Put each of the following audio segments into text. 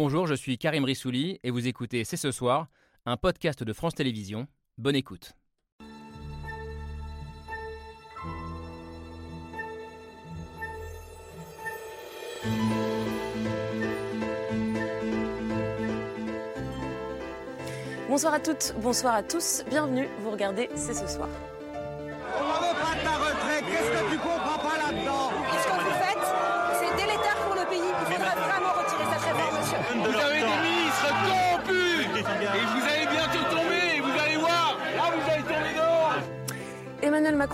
Bonjour, je suis Karim Rissouli et vous écoutez C'est ce soir, un podcast de France Télévisions. Bonne écoute. Bonsoir à toutes, bonsoir à tous, bienvenue, vous regardez C'est ce soir.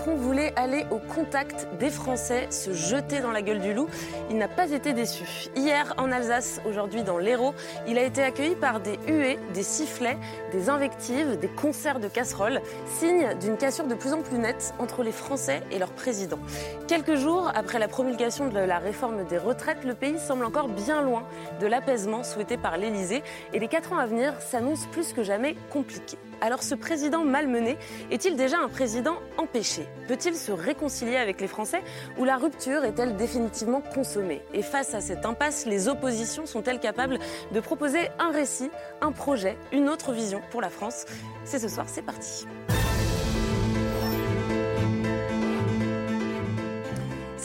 Voulait aller au contact des Français, se jeter dans la gueule du loup. Il n'a pas été déçu. Hier en Alsace, aujourd'hui dans l'Hérault, il a été accueilli par des huées, des sifflets, des invectives, des concerts de casseroles, signe d'une cassure de plus en plus nette entre les Français et leur président. Quelques jours après la promulgation de la réforme des retraites, le pays semble encore bien loin de l'apaisement souhaité par l'Élysée et les quatre ans à venir s'annoncent plus que jamais compliqués. Alors ce président malmené est-il déjà un président empêché? Peut-il se réconcilier avec les Français ou la rupture est-elle définitivement consommée? Et face à cette impasse, les oppositions sont-elles capables de proposer un récit, un projet, une autre vision pour la France? C'est ce soir, c'est parti.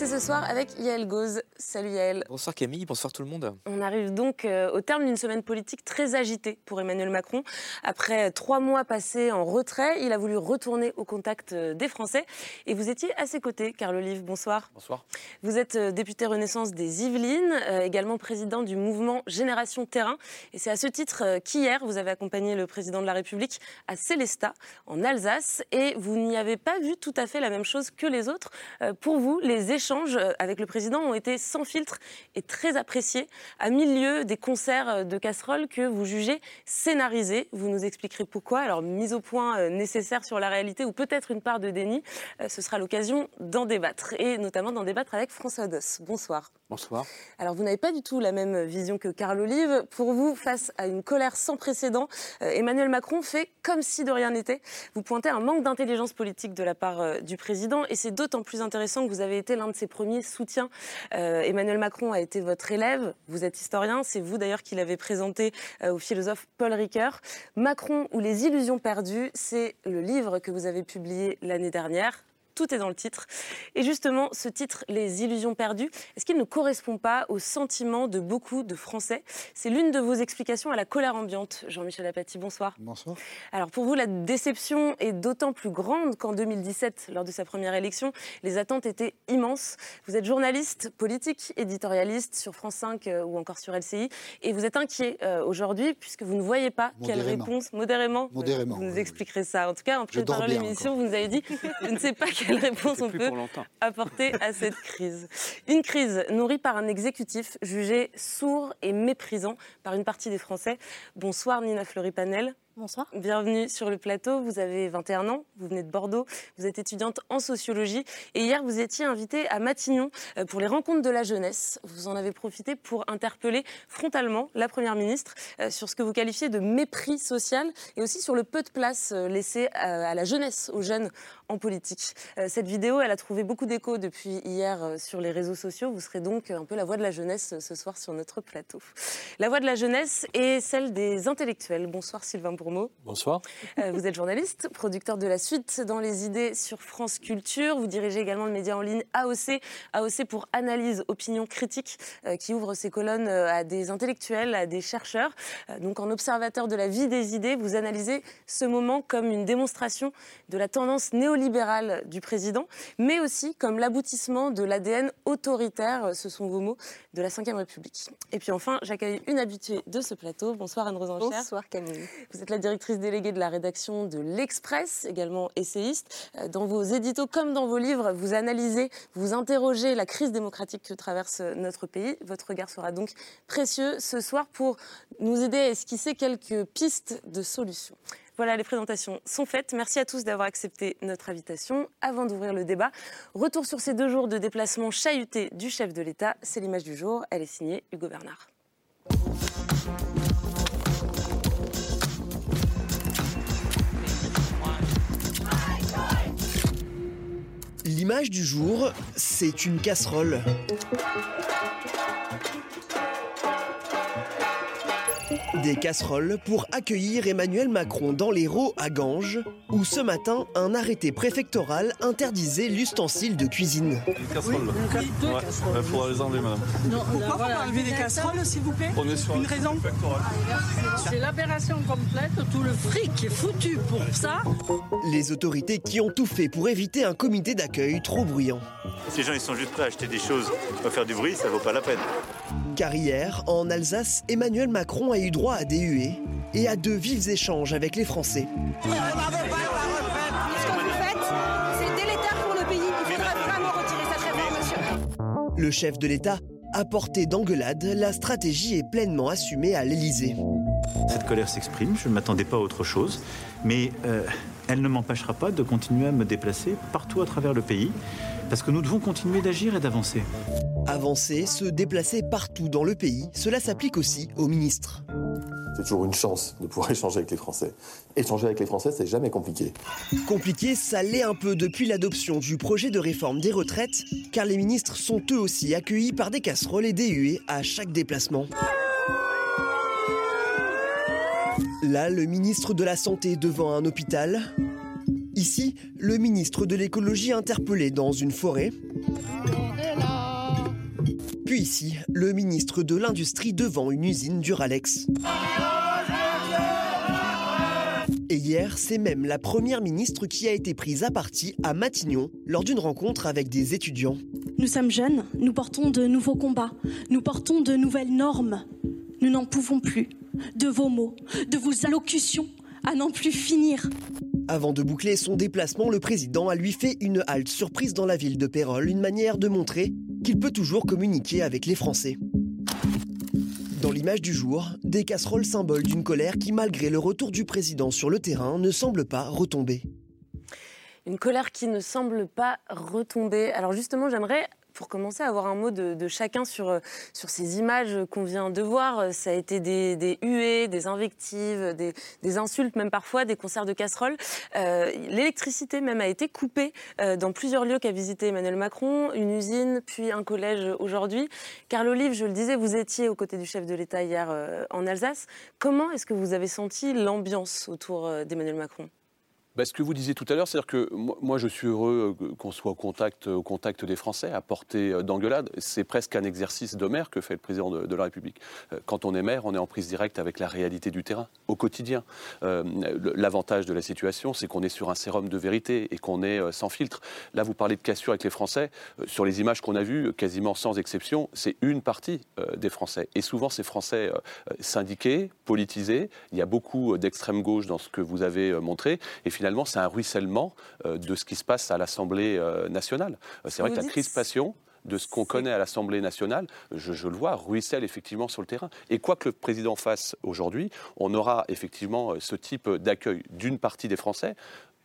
C'est ce soir avec Yael Gauze. Salut Yael. Bonsoir Camille, bonsoir tout le monde. On arrive donc euh, au terme d'une semaine politique très agitée pour Emmanuel Macron. Après trois mois passés en retrait, il a voulu retourner au contact euh, des Français. Et vous étiez à ses côtés, Carl Olive. Bonsoir. Bonsoir. Vous êtes euh, député Renaissance des Yvelines, euh, également président du mouvement Génération Terrain. Et c'est à ce titre euh, qu'hier, vous avez accompagné le président de la République à Célestat, en Alsace. Et vous n'y avez pas vu tout à fait la même chose que les autres. Euh, Pour vous, les échanges euh, avec le président ont été sans filtre et très appréciés, à milieu des concerts euh, de casseroles que vous jugez scénarisés. Vous nous expliquerez pourquoi. Alors, mise au point euh, nécessaire sur la réalité ou peut-être une part de déni, ce sera l'occasion d'en débattre. Et notamment d'en débattre avec François Dos. Bonsoir. Bonsoir. Alors, vous n'avez pas du tout la même vision que Carl Olive. Pour vous, face à une colère sans précédent, Emmanuel Macron fait comme si de rien n'était. Vous pointez un manque d'intelligence politique de la part du président et c'est d'autant plus intéressant que vous avez été l'un de ses premiers soutiens. Euh, Emmanuel Macron a été votre élève, vous êtes historien, c'est vous d'ailleurs qui l'avez présenté euh, au philosophe Paul Ricoeur. Macron ou les illusions perdues, c'est le livre que vous avez publié l'année dernière. Tout est dans le titre. Et justement, ce titre, Les illusions perdues, est-ce qu'il ne correspond pas au sentiment de beaucoup de Français? C'est l'une de vos explications à la colère ambiante. Jean-Michel Apathy, bonsoir. Bonsoir. Alors pour vous, la déception est d'autant plus grande qu'en 2017, lors de sa première élection, les attentes étaient immenses. Vous êtes journaliste, politique, éditorialiste sur France 5 euh, ou encore sur LCI, et vous êtes inquiet euh, aujourd'hui puisque vous ne voyez pas quelle réponse, modérément, Modérément, vous nous oui, oui. expliquerez ça. En tout cas, en préparant l'émission, vous nous avez dit, je ne sais pas quelle réponse on peut apporter à cette crise. Une crise nourrie par un exécutif jugé sourd et méprisant par une partie des Français. Bonsoir Nina Fleury-Panel. Bonsoir. Bienvenue sur le plateau. Vous avez 21 ans, vous venez de Bordeaux, vous êtes étudiante en sociologie et hier vous étiez invitée à Matignon euh, pour les rencontres de la jeunesse. Vous en avez profité pour interpeller frontalement la Première ministre euh, sur ce que vous qualifiez de mépris social et aussi sur le peu de place euh, laissée à la jeunesse, aux jeunes en politique. Euh, Cette vidéo, elle a trouvé beaucoup d'écho depuis hier euh, sur les réseaux sociaux. Vous serez donc un peu la voix de la jeunesse euh, ce soir sur notre plateau. La voix de la jeunesse est celle des intellectuels. Bonsoir Sylvain Bourmeau. Bonsoir. Vous êtes journaliste, producteur de la suite dans les idées sur France Culture. Vous dirigez également le média en ligne AOC, AOC pour analyse, opinion critique, qui ouvre ses colonnes à des intellectuels, à des chercheurs. Donc en observateur de la vie des idées, vous analysez ce moment comme une démonstration de la tendance néolibérale du président, mais aussi comme l'aboutissement de l'ADN autoritaire, ce sont vos mots, de la Ve République. Et puis enfin, j'accueille une habituée de ce plateau. Bonsoir Anne-Rose. Bonsoir Camille. Vous êtes la directrice déléguée de la rédaction de l'Express, également essayiste. Euh, Dans vos éditos comme dans vos livres, vous analysez, vous interrogez la crise démocratique que traverse notre pays. Votre regard sera donc précieux ce soir pour nous aider à esquisser quelques pistes de solutions. Voilà, les présentations sont faites. Merci à tous d'avoir accepté notre invitation. Avant d'ouvrir le débat, retour sur ces deux jours de déplacement chahuté du chef de l'État. C'est l'image du jour. Elle est signée Hugo Bernard. L'image du jour, c'est une casserole. Des casseroles pour accueillir Emmanuel Macron dans l'Hérault à Ganges, où ce matin, un arrêté préfectoral interdisait l'ustensile de cuisine. Casseroles. Il faudra les enlever, madame. Pourquoi vous enlever des casseroles, s'il vous plaît On est sur Une raison C'est l'aberration complète, tout le fric est foutu pour ça. Les autorités qui ont tout fait pour éviter un comité d'accueil trop bruyant. Les gens ils sont juste prêts à acheter des choses pour faire du bruit, ça vaut pas la peine. Car hier, en Alsace, Emmanuel Macron a eu droit à des huées et à de vifs échanges avec les Français. Le chef de l'État a porté d'engueulade, la stratégie est pleinement assumée à l'Élysée. Cette colère s'exprime, je ne m'attendais pas à autre chose, mais euh, elle ne m'empêchera pas de continuer à me déplacer partout à travers le pays, parce que nous devons continuer d'agir et d'avancer. Avancer, se déplacer partout dans le pays, cela s'applique aussi aux ministres. C'est toujours une chance de pouvoir échanger avec les Français. Échanger avec les Français, c'est jamais compliqué. Compliqué, ça l'est un peu depuis l'adoption du projet de réforme des retraites, car les ministres sont eux aussi accueillis par des casseroles et des huées à chaque déplacement. Là, le ministre de la Santé devant un hôpital. Ici, le ministre de l'écologie interpellé dans une forêt. Puis ici, le ministre de l'Industrie devant une usine Duralex. Et hier, c'est même la première ministre qui a été prise à partie à Matignon lors d'une rencontre avec des étudiants. Nous sommes jeunes, nous portons de nouveaux combats, nous portons de nouvelles normes. Nous n'en pouvons plus de vos mots, de vos allocutions, à n'en plus finir. Avant de boucler son déplacement, le président a lui fait une halte surprise dans la ville de Pérol, une manière de montrer qu'il peut toujours communiquer avec les Français. Dans l'image du jour, des casseroles symboles d'une colère qui, malgré le retour du président sur le terrain, ne semble pas retomber. Une colère qui ne semble pas retomber. Alors justement, j'aimerais pour commencer, avoir un mot de, chacun sur, euh, sur ces images qu'on vient de voir. Ça a été des, huées, des invectives, des, insultes, même parfois, des concerts de casseroles. Euh, L'électricité même a été coupée euh, dans plusieurs lieux qu'a visité Emmanuel Macron, une usine, puis un collège aujourd'hui. Carl Olive, je le disais, vous étiez aux côtés du chef de l'État hier euh, en Alsace. Comment est-ce que vous avez senti l'ambiance autour euh, d'Emmanuel Macron? Bah, ce que vous disiez tout à l'heure, c'est-à-dire que moi, je suis heureux euh, qu'on soit au contact, au contact des Français, à portée euh, d'engueulade. C'est presque un exercice de maire que fait le président de, la République. Euh, quand on est maire, on est en prise directe avec la réalité du terrain, au quotidien. L'avantage de la situation, c'est qu'on est sur un sérum de vérité et qu'on est sans filtre. Là, vous parlez de cassure avec les Français. Sur les images qu'on a vues, quasiment sans exception, c'est une partie des Français. Et souvent, ces Français syndiqués, politisés. Il y a beaucoup d'extrême gauche dans ce que vous avez montré. Et finalement, c'est un ruissellement euh, de ce qui se passe à l'Assemblée euh, nationale. C'est vrai que la crispation de ce qu'on connaît à l'Assemblée nationale, je, je, le vois, ruisselle effectivement sur le terrain. Et quoi que le président fasse aujourd'hui, on aura effectivement ce type d'accueil d'une partie des Français.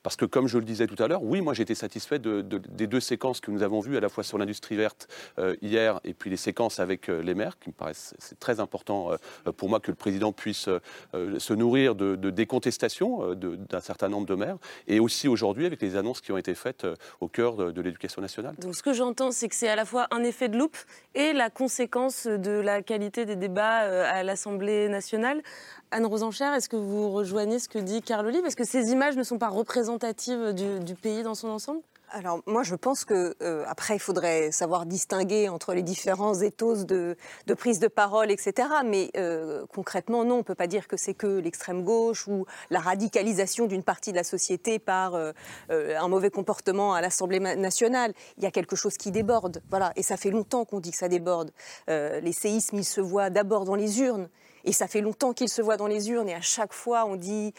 Parce que, comme je le disais tout à l'heure, oui, moi été satisfait de, de, des deux séquences que nous avons vues, à la fois sur l'industrie verte euh, hier et puis les séquences avec euh, les maires, qui me paraissent très important euh, pour moi que le président puisse se nourrir de, de des contestations d'un certain nombre de maires, et aussi aujourd'hui avec les annonces qui ont été faites au cœur de, l'éducation nationale. Donc ce que j'entends, c'est que c'est à la fois un effet de loupe et la conséquence de la qualité des débats à l'Assemblée nationale. Anne Rosencher, est-ce que vous rejoignez ce que dit Carl Olive Est-ce que ces images ne sont pas du, pays dans son ensemble? Alors moi je pense que euh, après il faudrait savoir distinguer entre les différents éthos de, de prise de parole etc. Mais euh, concrètement non on peut pas dire que c'est que l'extrême gauche ou la radicalisation d'une partie de la société par euh, un mauvais comportement à l'Assemblée nationale. Il y a quelque chose qui déborde voilà et ça fait longtemps qu'on dit que ça déborde. les séismes ils se voient d'abord dans les urnes et ça fait longtemps qu'ils se voient dans les urnes et à chaque fois on dit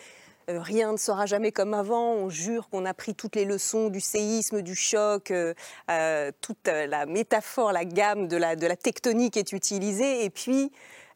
euh, rien ne sera jamais comme avant. On jure qu'on a pris toutes les leçons du séisme, du choc, euh, euh, toute la métaphore, la gamme de la, de la tectonique est utilisée. Et puis,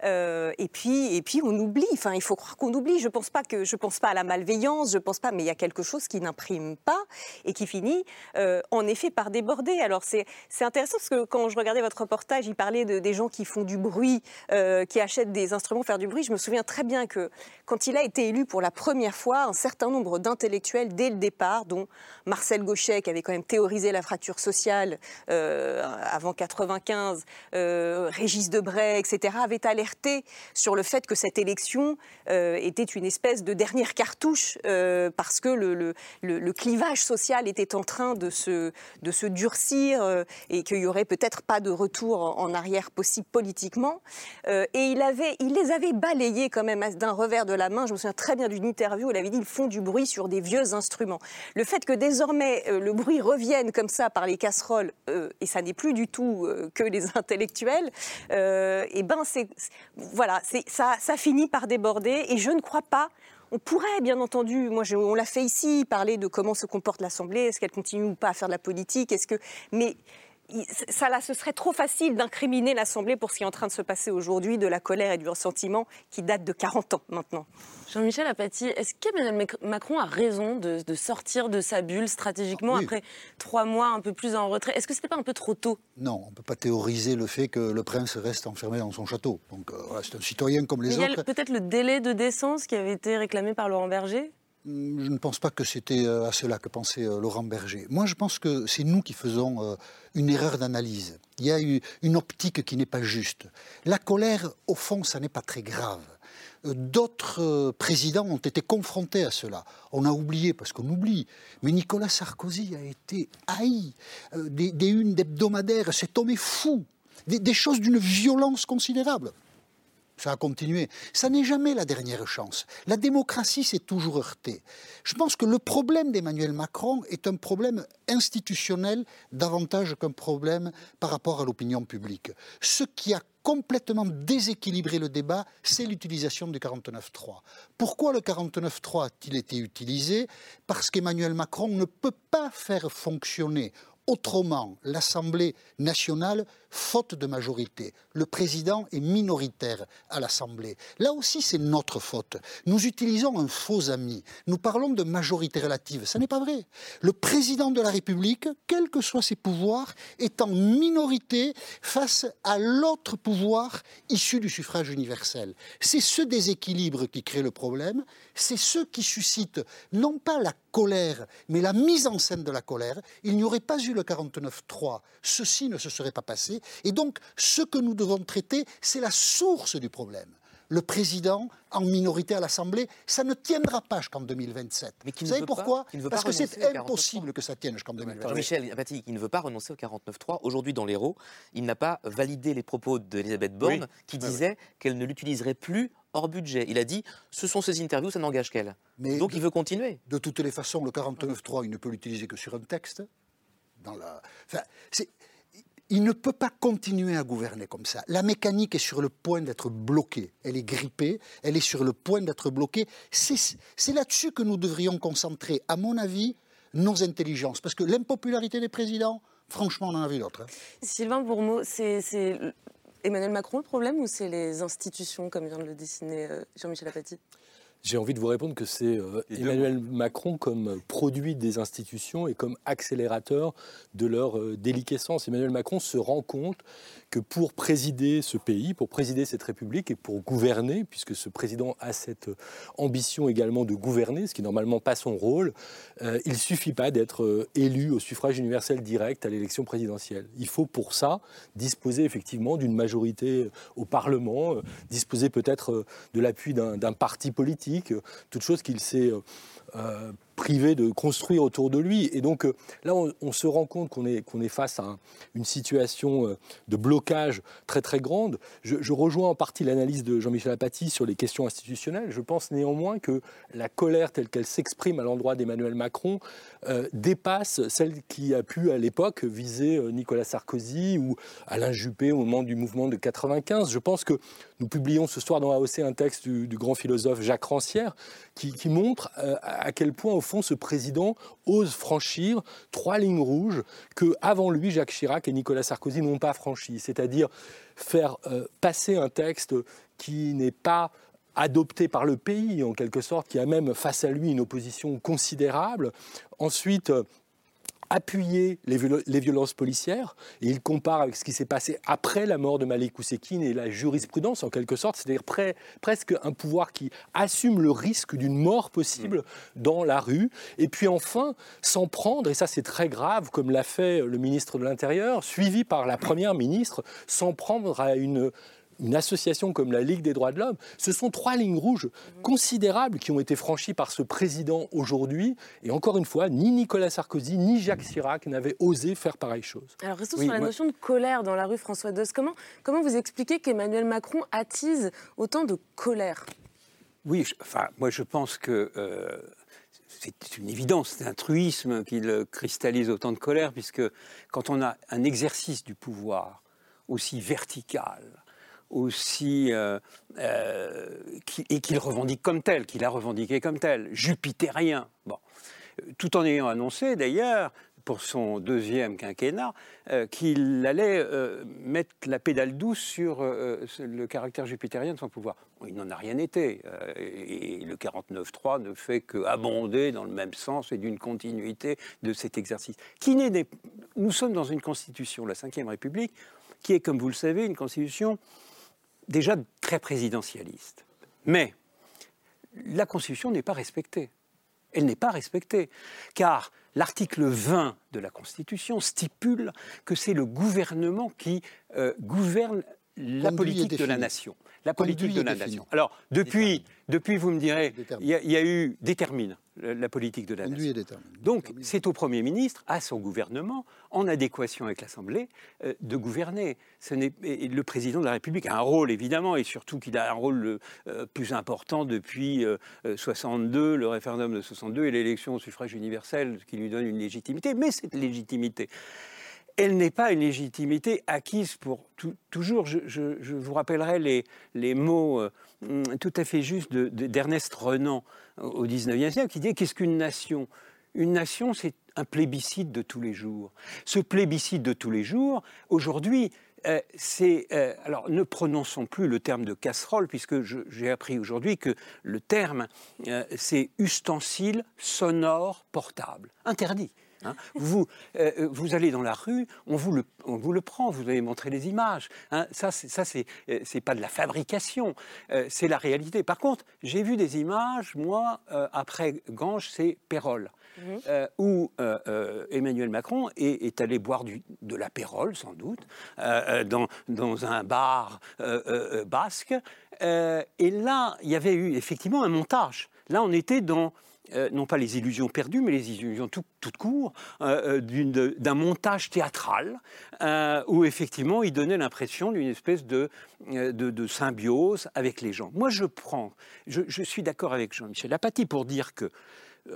euh, et puis, et puis on oublie. Enfin, il faut croire qu'on oublie. Je pense pas que, je pense pas à la malveillance. Je pense pas, mais il y a quelque chose qui n'imprime pas et qui finit, euh, en effet, par déborder. Alors c'est, intéressant parce que quand je regardais votre reportage, il parlait de, des gens qui font du bruit, euh, qui achètent des instruments pour faire du bruit. Je me souviens très bien que quand il a été élu pour la première fois, un certain nombre d'intellectuels dès le départ, dont Marcel Gauchet, qui avait quand même théorisé la fracture sociale avant 95, euh, Régis Debray, etc., avaient alerté sur le fait que cette élection euh, était une espèce de dernière cartouche euh, parce que le, clivage social était en train de se, durcir euh, et qu'il n'y aurait peut-être pas de retour en arrière possible politiquement. et il, les avait balayés quand même d'un revers de la main. Je me souviens très bien d'une interview où il avait dit ils font du bruit sur des vieux instruments. Le fait que désormais le bruit revienne comme ça par les casseroles, et ça n'est plus du tout que les intellectuels, et ben c'est voilà, ça, finit par déborder et je ne crois pas. On pourrait, bien entendu, moi on l'a fait ici, parler de comment se comporte l'Assemblée, est-ce qu'elle continue ou pas à faire de la politique, est-ce que, mais ça là, ce serait trop facile d'incriminer l'Assemblée pour ce qui est en train de se passer aujourd'hui, de la colère et du ressentiment qui date de 40 ans maintenant. Jean-Michel Apathy, est-ce qu'Emmanuel Macron a raison de, sortir de sa bulle stratégiquement après trois mois un peu plus en retrait? Est-ce que c'était pas un peu trop tôt? Non, on ne peut pas théoriser le fait que le prince reste enfermé dans son château. Donc euh, voilà, c'est un citoyen comme les autres. Il y a peut-être le délai de décence qui avait été réclamé par Laurent Berger? Je ne pense pas que c'était euh, à cela que pensait euh, Laurent Berger. Moi, je pense que c'est nous qui faisons euh, une erreur d'analyse. Il y a eu une optique qui n'est pas juste. La colère, au fond, ça n'est pas très grave. D'autres présidents ont été confrontés à cela. On a oublié, parce qu'on oublie, mais Nicolas Sarkozy a été haï. Des, des unes d'hebdomadaires, cet homme est fou. des choses d'une violence considérable ça a continué. Ça n'est jamais la dernière chance. La démocratie s'est toujours heurtée. Je pense que le problème d'Emmanuel Macron est un problème institutionnel davantage qu'un problème par rapport à l'opinion publique. Ce qui a complètement déséquilibré le débat, c'est l'utilisation du 49.3. Pourquoi le 49.3 a-t-il été utilisé? Parce qu'Emmanuel Macron ne peut pas faire fonctionner autrement l'Assemblée nationale faute de majorité. Le président est minoritaire à l'Assemblée. Là aussi, c'est notre faute. Nous utilisons un faux ami. Nous parlons de majorité relative. Ce n'est pas vrai. Le président de la République, quels que soient ses pouvoirs, est en minorité face à l'autre pouvoir issu du suffrage universel. C'est ce déséquilibre qui crée le problème. C'est ce qui suscite non pas la colère, mais la mise en scène de la colère. Il n'y aurait pas eu le 49-3. Ceci ne se serait pas passé. Et donc, ce que nous devons traiter, c'est la source du problème le président en minorité à l'Assemblée, ça ne tiendra pas jusqu'en 2027. Mais Vous savez pourquoi? Parce que c'est impossible que ça tienne jusqu'en 2027. Jean-Michel Apathy, qui ne veut pas renoncer au 49.3, aujourd'hui dans l'Hérault, il n'a pas validé les propos d'Elisabeth Borne qui disait qu'elle ne l'utiliserait plus hors budget. Il a dit ce sont ces interviews, ça n'engage qu'elle. Donc il veut continuer. De toutes les façons, le 49.3, il ne peut l'utiliser que sur un texte. Dans la... Enfin, il ne peut pas continuer à gouverner comme ça. La mécanique est sur le point d'être bloquée. Elle est grippée, elle est sur le point d'être bloquée. C'est là-dessus que nous devrions concentrer, à mon avis, nos intelligences. Parce que l'impopularité des présidents, franchement, on en a vu d'autres. Hein. Sylvain Bourmeau, c'est Emmanuel Macron le problème ou c'est les institutions, comme vient de le dessiner euh, Jean-Michel Apathy j'ai envie de vous répondre que c'est euh, Emmanuel Macron comme produit des institutions et comme accélérateur de leur euh, déliquescence. Emmanuel Macron se rend compte que pour présider ce pays, pour présider cette République et pour gouverner, puisque ce président a cette ambition également de gouverner, ce qui n'est normalement pas son rôle, euh, il ne suffit pas d'être euh, élu au suffrage universel direct à l'élection présidentielle. Il faut pour ça disposer effectivement d'une majorité euh, au Parlement, disposer peut-être de l'appui d'un parti politique, toute chose qu'il sait privé de construire autour de lui. Et donc euh, là, on, se rend compte qu'on est, qu'on est face à une situation euh, de blocage très très grande. Je, rejoins en partie l'analyse de Jean-Michel Apathy sur les questions institutionnelles. Je pense néanmoins que la colère telle qu'elle s'exprime à l'endroit d'Emmanuel Macron euh, dépasse celle qui a pu à l'époque viser Nicolas Sarkozy ou Alain Juppé au moment du mouvement de 95. Je pense que nous publions ce soir dans AOC un texte du, grand philosophe Jacques Rancière qui montre à quel point, au fond, ce président ose franchir trois lignes rouges que, avant lui, Jacques Chirac et Nicolas Sarkozy n'ont pas franchies. C'est-à-dire faire euh, passer un texte qui n'est pas adopté par le pays, en quelque sorte, qui a même face à lui une opposition considérable. Ensuite, appuyer les, violences policières. Et il compare avec ce qui s'est passé après la mort de Malik Oussekine et la jurisprudence, en quelque sorte, c'est-à-dire presque un pouvoir qui assume le risque d'une mort possible mm. dans la rue. Et puis enfin, s'en prendre, et ça c'est très grave, comme l'a fait le ministre de l'Intérieur, suivi par la Première ministre, s'en prendre à une une association comme la Ligue des droits de l'homme. Ce sont trois lignes rouges considérables qui ont été franchies par ce président aujourd'hui. Et encore une fois, ni Nicolas Sarkozy ni Jacques Chirac n'avaient osé faire pareille chose. Alors restons sur la notion de colère dans la rue François Dos. Comment, comment vous expliquez qu'Emmanuel Macron attise autant de colère? Oui, enfin, moi je pense que... Euh, c'est une évidence, c'est un truisme qu'il cristallise autant de colère, puisque quand on a un exercice du pouvoir aussi vertical, aussi euh, euh, et qu'il revendique comme tel, qu'il a revendiqué comme tel, jupitérien. Bon, tout en ayant annoncé d'ailleurs pour son deuxième quinquennat euh, qu'il allait mettre la pédale douce sur le caractère jupitérien de son pouvoir. il n'en a rien été. et, le 49-3 ne fait qu'abonder dans le même sens et d'une continuité de cet exercice. Nous sommes dans une constitution, la Ve République, qui est, comme vous le savez, une constitution déjà très présidentialiste. Mais la Constitution n'est pas respectée. Elle n'est pas respectée, car l'article 20 de la Constitution stipule que c'est le gouvernement qui euh, gouverne la politique de la nation. La politique de la nation. Alors, depuis, depuis, vous me direz, il y, a eu détermine la politique de la nation. Donc, c'est au Premier ministre, à son gouvernement, en adéquation avec l'Assemblée, euh, de gouverner. Ce le président de la République a un rôle, évidemment, et surtout qu'il a un rôle euh, plus important depuis 62, euh, le référendum de 62 et l'élection au suffrage universel, qui lui donne une légitimité. Mais cette légitimité, elle n'est pas une légitimité acquise pour toujours. Je, vous rappellerai les, mots euh, tout à fait justes d'Ernest Renan au XIXe siècle, qui dit qu'est-ce qu'une nation? Une nation, c'est un plébiscite de tous les jours. Ce plébiscite de tous les jours, aujourd'hui, euh, c'est euh, alors ne prononçons plus le terme de casserole puisque j'ai appris aujourd'hui que le terme c'est ustensile sonore portable interdit. Hein. vous, euh, euh, vous allez dans la rue, on vous le, on vous le prend, vous avez montré les images. Hein. Ça, c'est, euh, c'est pas de la fabrication, c'est la réalité. Par contre, j'ai vu des images, moi, après Gange, c'est Pérol. Où Emmanuel Macron est, allé boire du, de la pérole, sans doute, dans, dans, un bar basque. et là, il y avait eu effectivement un montage. Là, on était dans euh, non pas les illusions perdues, mais les illusions toutes tout court, euh, euh, d'un montage théâtral, où effectivement il donnait l'impression d'une espèce de, de, symbiose avec les gens. Moi je prends, je, suis d'accord avec Jean-Michel Apathy pour dire que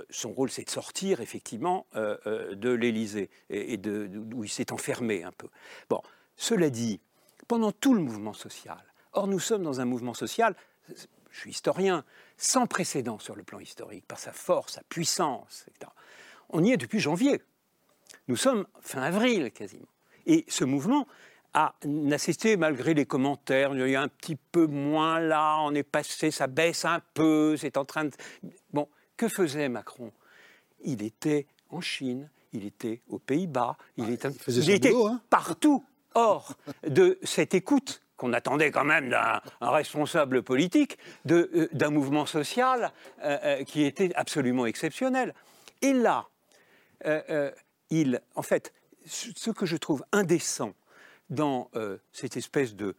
son rôle, c'est de sortir effectivement de l'Élysée et, de, où il s'est enfermé un peu. Bon, cela dit, pendant tout le mouvement social, or nous sommes dans un mouvement social, je suis historien, sans précédent sur le plan historique, par sa force, sa puissance, etc. On y est depuis janvier. Nous sommes fin avril quasiment. Et ce mouvement a assisté, malgré les commentaires, il y a un petit peu moins là, on est passé, ça baisse un peu, c'est en train de... Bon, que faisait Macron? Il était en Chine, il était aux Pays-Bas, il, était, hein. partout hors de cette écoute qu'on attendait quand même d'un responsable politique, euh, d'un mouvement social euh, euh, qui était absolument exceptionnel. Et là, il, en fait, ce que je trouve indécent dans cette espèce de,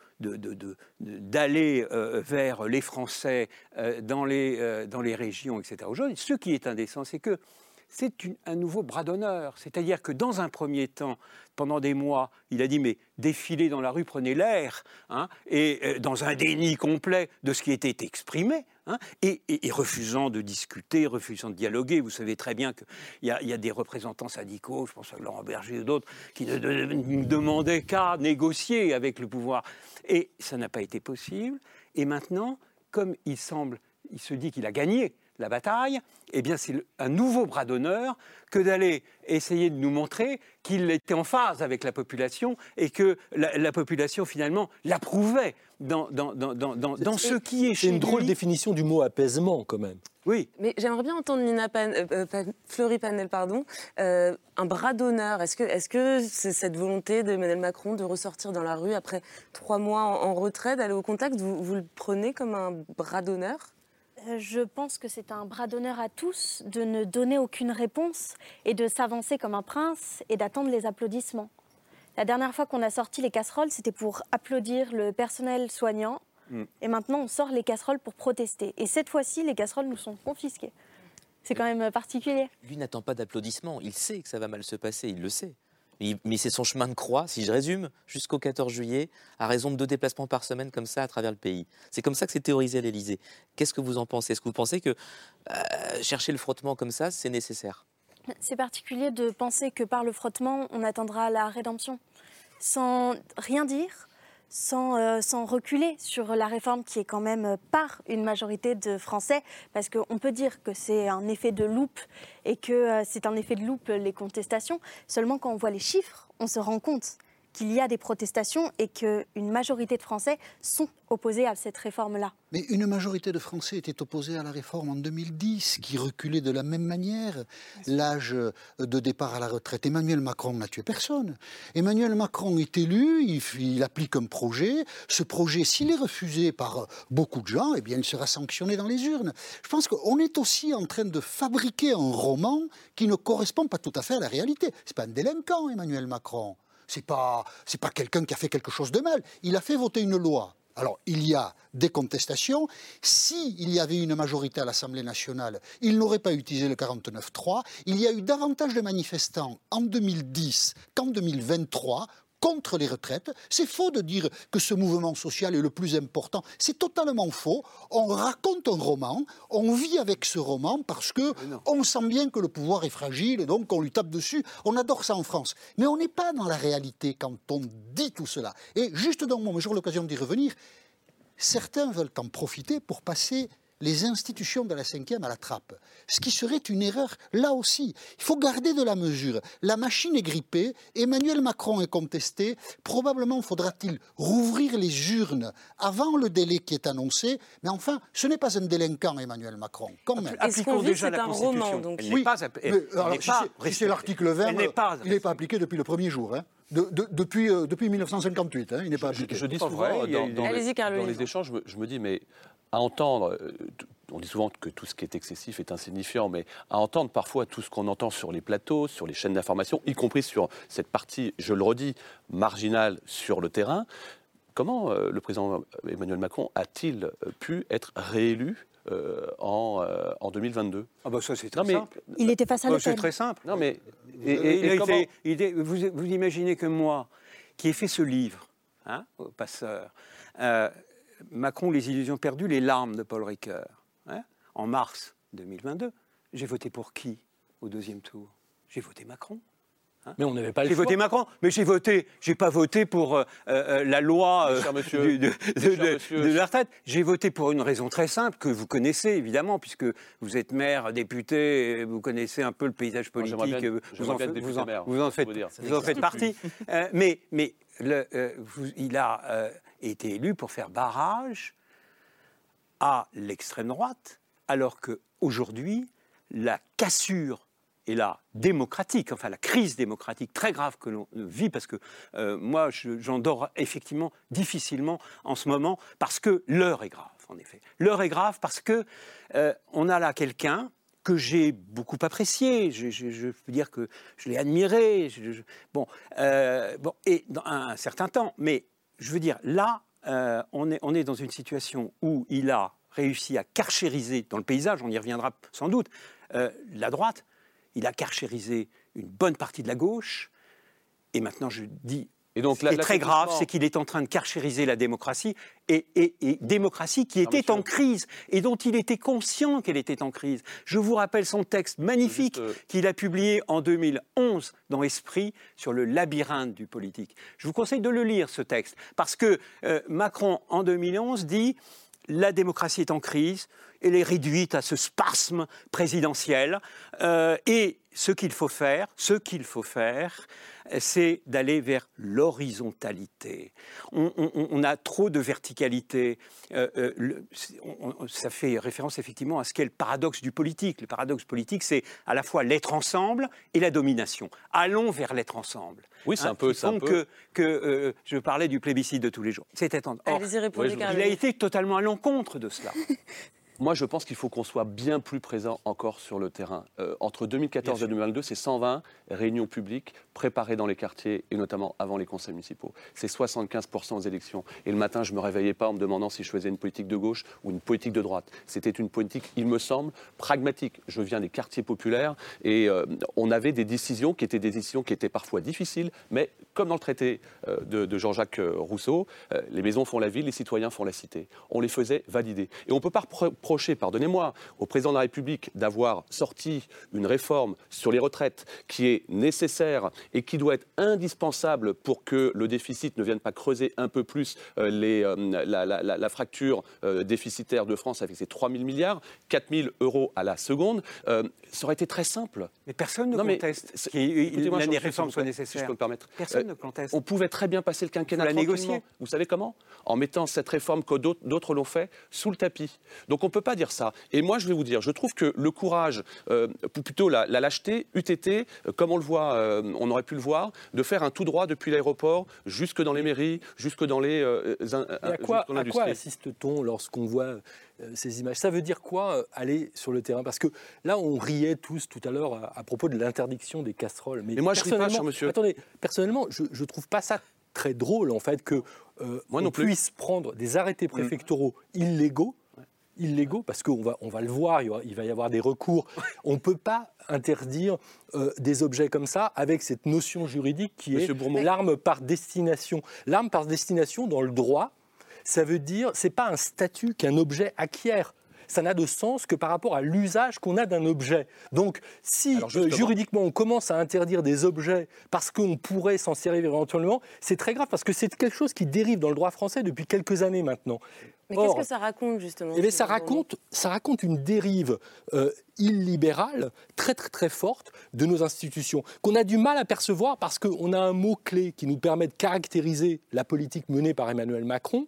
d'aller vers les Français dans, les, dans les régions, etc. Aujourd'hui, ce qui est indécent, c'est que c'est un nouveau bras d'honneur. C'est-à-dire que dans un premier temps, pendant des mois, il a dit mais défilez dans la rue, prenez l'air, hein, et euh, dans un déni complet de ce qui était exprimé, hein, et, refusant de discuter, refusant de dialoguer. Vous savez très bien qu'il y, a des représentants syndicaux, je pense à Laurent Berger ou d'autres, qui ne, ne demandaient qu'à négocier avec le pouvoir. Et ça n'a pas été possible. Et maintenant, comme il semble, il se dit qu'il a gagné, la bataille, eh bien c'est un nouveau bras d'honneur que d'aller essayer de nous montrer qu'il était en phase avec la population et que la, population finalement l'approuvait dans, dans, dans, dans, ce qui est C'est une drôle définition du mot apaisement quand même. Oui. Mais j'aimerais bien entendre Nina euh, euh, Fleury Panel, pardon, euh, un bras d'honneur. Est-ce que est-ce que c'est cette volonté d'Emmanuel Macron de ressortir dans la rue après trois mois en, retrait, d'aller au contact, vous, vous le prenez comme un bras d'honneur? Je pense que c'est un bras d'honneur à tous de ne donner aucune réponse et de s'avancer comme un prince et d'attendre les applaudissements. La dernière fois qu'on a sorti les casseroles, c'était pour applaudir le personnel soignant. Mm. Et maintenant, on sort les casseroles pour protester. Et cette fois-ci, les casseroles nous sont confisquées. C'est quand même particulier. Lui n'attend pas d'applaudissements. Il sait que ça va mal se passer, il le sait. Mais c'est son chemin de croix, si je résume, jusqu'au 14 juillet, à raison de deux déplacements par semaine comme ça à travers le pays. C'est comme ça que c'est théorisé à l'Élysée. Qu'est-ce que vous en pensez? Est-ce que vous pensez que euh, chercher le frottement comme ça, c'est nécessaire? C'est particulier de penser que par le frottement, on atteindra la rédemption. Sans rien dire, sans, euh, sans, reculer sur la réforme qui est quand même euh, par une majorité de Français, parce qu'on peut dire que c'est un effet de loupe et que euh, c'est un effet de loupe les contestations. Seulement quand on voit les chiffres, on se rend compte qu'il y a des protestations et qu'une majorité de Français sont opposés à cette réforme-là. Mais une majorité de Français était opposée à la réforme en 2010, qui reculait de la même manière l'âge de départ à la retraite. Emmanuel Macron n'a tué personne. Emmanuel Macron est élu, il, applique un projet. Ce projet, s'il est refusé par beaucoup de gens, eh bien, il sera sanctionné dans les urnes. Je pense qu'on est aussi en train de fabriquer un roman qui ne correspond pas tout à fait à la réalité. C'est pas un délinquant, Emmanuel Macron. C'est pas, c'est pas quelqu'un qui a fait quelque chose de mal. Il a fait voter une loi. Alors, il y a des contestations. S'il y avait une majorité à l'Assemblée nationale, il n'aurait pas utilisé le 49-3. Il y a eu davantage de manifestants en 2010 qu'en 2023 contre les retraites. C'est faux de dire que ce mouvement social est le plus important. C'est totalement faux. On raconte un roman, on vit avec ce roman parce que on sent bien que le pouvoir est fragile et donc on lui tape dessus. On adore ça en France. Mais on n'est pas dans la réalité quand on dit tout cela. Et juste dans mon, j'aurai l'occasion d'y revenir, certains veulent en profiter pour passer les institutions de la cinquième à la trappe. Ce qui serait une erreur là aussi. Il faut garder de la mesure. La machine est grippée, Emmanuel Macron est contesté, probablement faudra-t-il rouvrir les urnes avant le délai qui est annoncé, mais enfin, ce n'est pas un délinquant, Emmanuel Macron, quand même. Appliquons déjà la Constitution. Roman, donc. oui, pas, si c'est l'article 20, il n'est pas appliqué depuis le premier jour. Hein. depuis, euh, depuis 1958, hein, il n'est pas appliqué. Je, dis souvent, dans, dans, les, échanges, je me dis, mais à entendre, euh, on dit souvent que tout ce qui est excessif est insignifiant, mais à entendre parfois tout ce qu'on entend sur les plateaux, sur les chaînes d'information, y compris sur cette partie, je le redis, marginale sur le terrain, comment euh, le président Emmanuel Macron a-t-il euh, pu être réélu en, en, 2022 Ah bah ça c'est très simple. Il était face à bah, C'est très simple. Non mais vous, vous, imaginez que moi, qui ai fait ce livre, hein, au passeur, Macron, les illusions perdues, les larmes de Paul Ricoeur, hein, en mars 2022. J'ai voté pour qui au deuxième tour? J'ai voté Macron. Hein. mais on n'avait pas le J'ai voté Macron, mais j'ai voté, j'ai pas voté pour euh, euh, la loi euh, de, la retraite. J'ai voté pour une raison très simple que vous connaissez évidemment, puisque vous êtes maire, député, vous connaissez un peu le paysage politique. vous, en, faites, vous en faites partie. mais, mais le, il a été élu pour faire barrage à l'extrême droite, alors qu'aujourd'hui, la cassure et la démocratique, enfin la crise démocratique très grave que l'on vit, parce que euh, moi j'en dors effectivement difficilement en ce moment, parce que l'heure est grave, en effet. L'heure est grave parce que euh, on a là quelqu'un que j'ai beaucoup apprécié, je, peux dire que je l'ai admiré, bon, euh, bon, et dans un certain temps, mais je veux dire, là, euh, on, est, dans une situation où il a réussi à carchériser dans le paysage, on y reviendra sans doute, euh, la droite, il a carchérisé une bonne partie de la gauche, et maintenant je dis et donc, Ce qui est très grave, c'est qu'il est en train de carchériser la démocratie, et, démocratie qui était en crise, et dont il était conscient qu'elle était en crise. Je vous rappelle son texte magnifique euh, qu'il a publié en 2011 dans Esprit sur le labyrinthe du politique. Je vous conseille de le lire, ce texte, parce que euh, Macron, en 2011, dit la démocratie est en crise, elle est réduite à ce spasme présidentiel, euh, et ce qu'il faut faire, ce qu'il faut faire, c'est d'aller vers l'horizontalité. On, a trop de verticalité. Euh, euh, ça fait référence effectivement à ce qu'est le paradoxe du politique. Le paradoxe politique, c'est à la fois l'être ensemble et la domination. Allons vers l'être ensemble. Oui, c'est un hein, peu. ça. que, que euh, je parlais du plébiscite de tous les jours. C'était Allez-y, répondez, Il a été totalement à l'encontre de cela. Moi, je pense qu'il faut qu'on soit bien plus présent encore sur le terrain. Euh, entre 2014 et 2022, c'est 120 réunions publiques préparées dans les quartiers et notamment avant les conseils municipaux. C'est 75% aux élections. Et le matin, je ne me réveillais pas en me demandant si je faisais une politique de gauche ou une politique de droite. C'était une politique, il me semble, pragmatique. Je viens des quartiers populaires et euh, on avait des décisions qui étaient des décisions qui étaient parfois difficiles, mais comme dans le traité euh, de, Jean-Jacques Rousseau, les maisons font la ville, les citoyens font la cité. On les faisait valider. Et on ne peut pas reprocher, pardonnez-moi, au président de la République d'avoir sorti une réforme sur les retraites qui est nécessaire et qui doit être indispensable pour que le déficit ne vienne pas creuser un peu plus euh, les, euh, la, fracture euh, déficitaire de France avec ses 3 000 milliards, 4 000 euros à la seconde. ça aurait été très simple. Mais personne ne conteste que les réformes soient nécessaires. Si je peux me permettre. Personne ne conteste. On pouvait très bien passer le quinquennat la négocier. Vous savez comment? En mettant cette réforme que d'autres l'ont fait sous le tapis. Donc on ne peut pas dire ça. Et moi, je vais vous dire, je trouve que le courage, euh, ou plutôt la, lâcheté, eût été, euh, comme on le voit, euh, on aurait pu le voir, de faire un tout droit depuis l'aéroport jusque dans les mairies, jusque dans les. à quoi, à quoi assiste-t-on lorsqu'on voit ces images? Ça veut dire quoi aller sur le terrain? Parce que là, on riait tous tout à l'heure à, propos de l'interdiction des casseroles. Mais, moi, je ris pas, monsieur. Attendez, personnellement, je ne trouve pas ça très drôle, en fait, que Moi on puisse prendre des arrêtés préfectoraux illégaux illégaux, parce qu'on va, on va le voir, il va y avoir des recours. On ne peut pas interdire euh, des objets comme ça avec cette notion juridique qui est l'arme par destination. L'arme par destination dans le droit, ça veut dire, c'est pas un statut qu'un objet acquiert ça n'a de sens que par rapport à l'usage qu'on a d'un objet. Donc, si euh, juridiquement on commence à interdire des objets parce qu'on pourrait s'en servir éventuellement, c'est très grave parce que c'est quelque chose qui dérive dans le droit français depuis quelques années maintenant. Mais qu'est-ce que ça raconte justement eh ça, raconte, ça raconte une dérive euh, illibérale très très très forte de nos institutions, qu'on a du mal à percevoir parce qu'on a un mot-clé qui nous permet de caractériser la politique menée par Emmanuel Macron,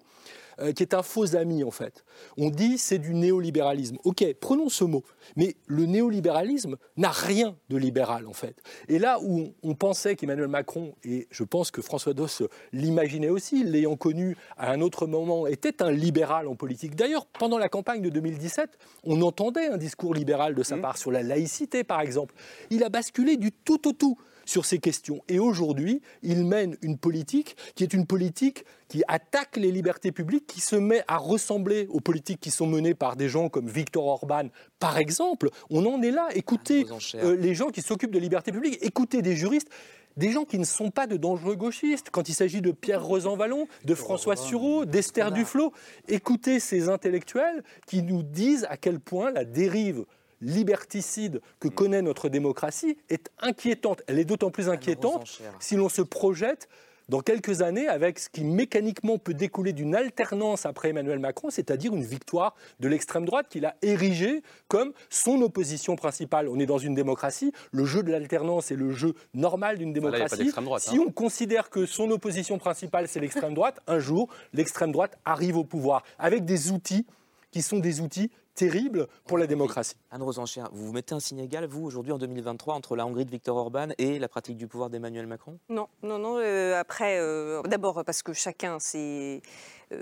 euh, qui est un faux ami en fait. On dit c'est du néolibéralisme. Ok, prenons ce mot. Mais le néolibéralisme n'a rien de libéral en fait. Et là où on pensait qu'Emmanuel Macron, et je pense que François Doss l'imaginait aussi, l'ayant connu à un autre moment, était un libéral en politique. D'ailleurs, pendant la campagne de 2017, on entendait un discours libéral de sa mmh. part sur la laïcité par exemple. Il a basculé du tout au tout sur ces questions. Et aujourd'hui, il mène une politique qui est une politique qui attaque les libertés publiques, qui se met à ressembler aux politiques qui sont menées par des gens comme Viktor Orban, par exemple. On en est là. Écoutez euh, les gens qui s'occupent de libertés publiques, écoutez des juristes des gens qui ne sont pas de dangereux gauchistes. Quand il s'agit de Pierre Rosanvallon, de François Sureau, d'Esther Duflo, écoutez ces intellectuels qui nous disent à quel point la dérive liberticide que connaît notre démocratie est inquiétante. Elle est d'autant plus inquiétante si l'on se projette dans quelques années avec ce qui mécaniquement peut découler d'une alternance après Emmanuel Macron, c'est-à-dire une victoire de l'extrême droite qu'il a érigée comme son opposition principale. On est dans une démocratie, le jeu de l'alternance est le jeu normal d'une démocratie. si hein. on considère que son opposition principale c'est l'extrême droite, un jour l'extrême droite arrive au pouvoir avec des outils qui sont des outils terrible pour la démocratie. Anne Rosencher, vous vous mettez un signe égal, vous, aujourd'hui, en 2023, entre la Hongrie de Viktor Orban et la pratique du pouvoir d'Emmanuel Macron? Non, non, non. Euh, après, euh, d'abord parce que chacun, c'est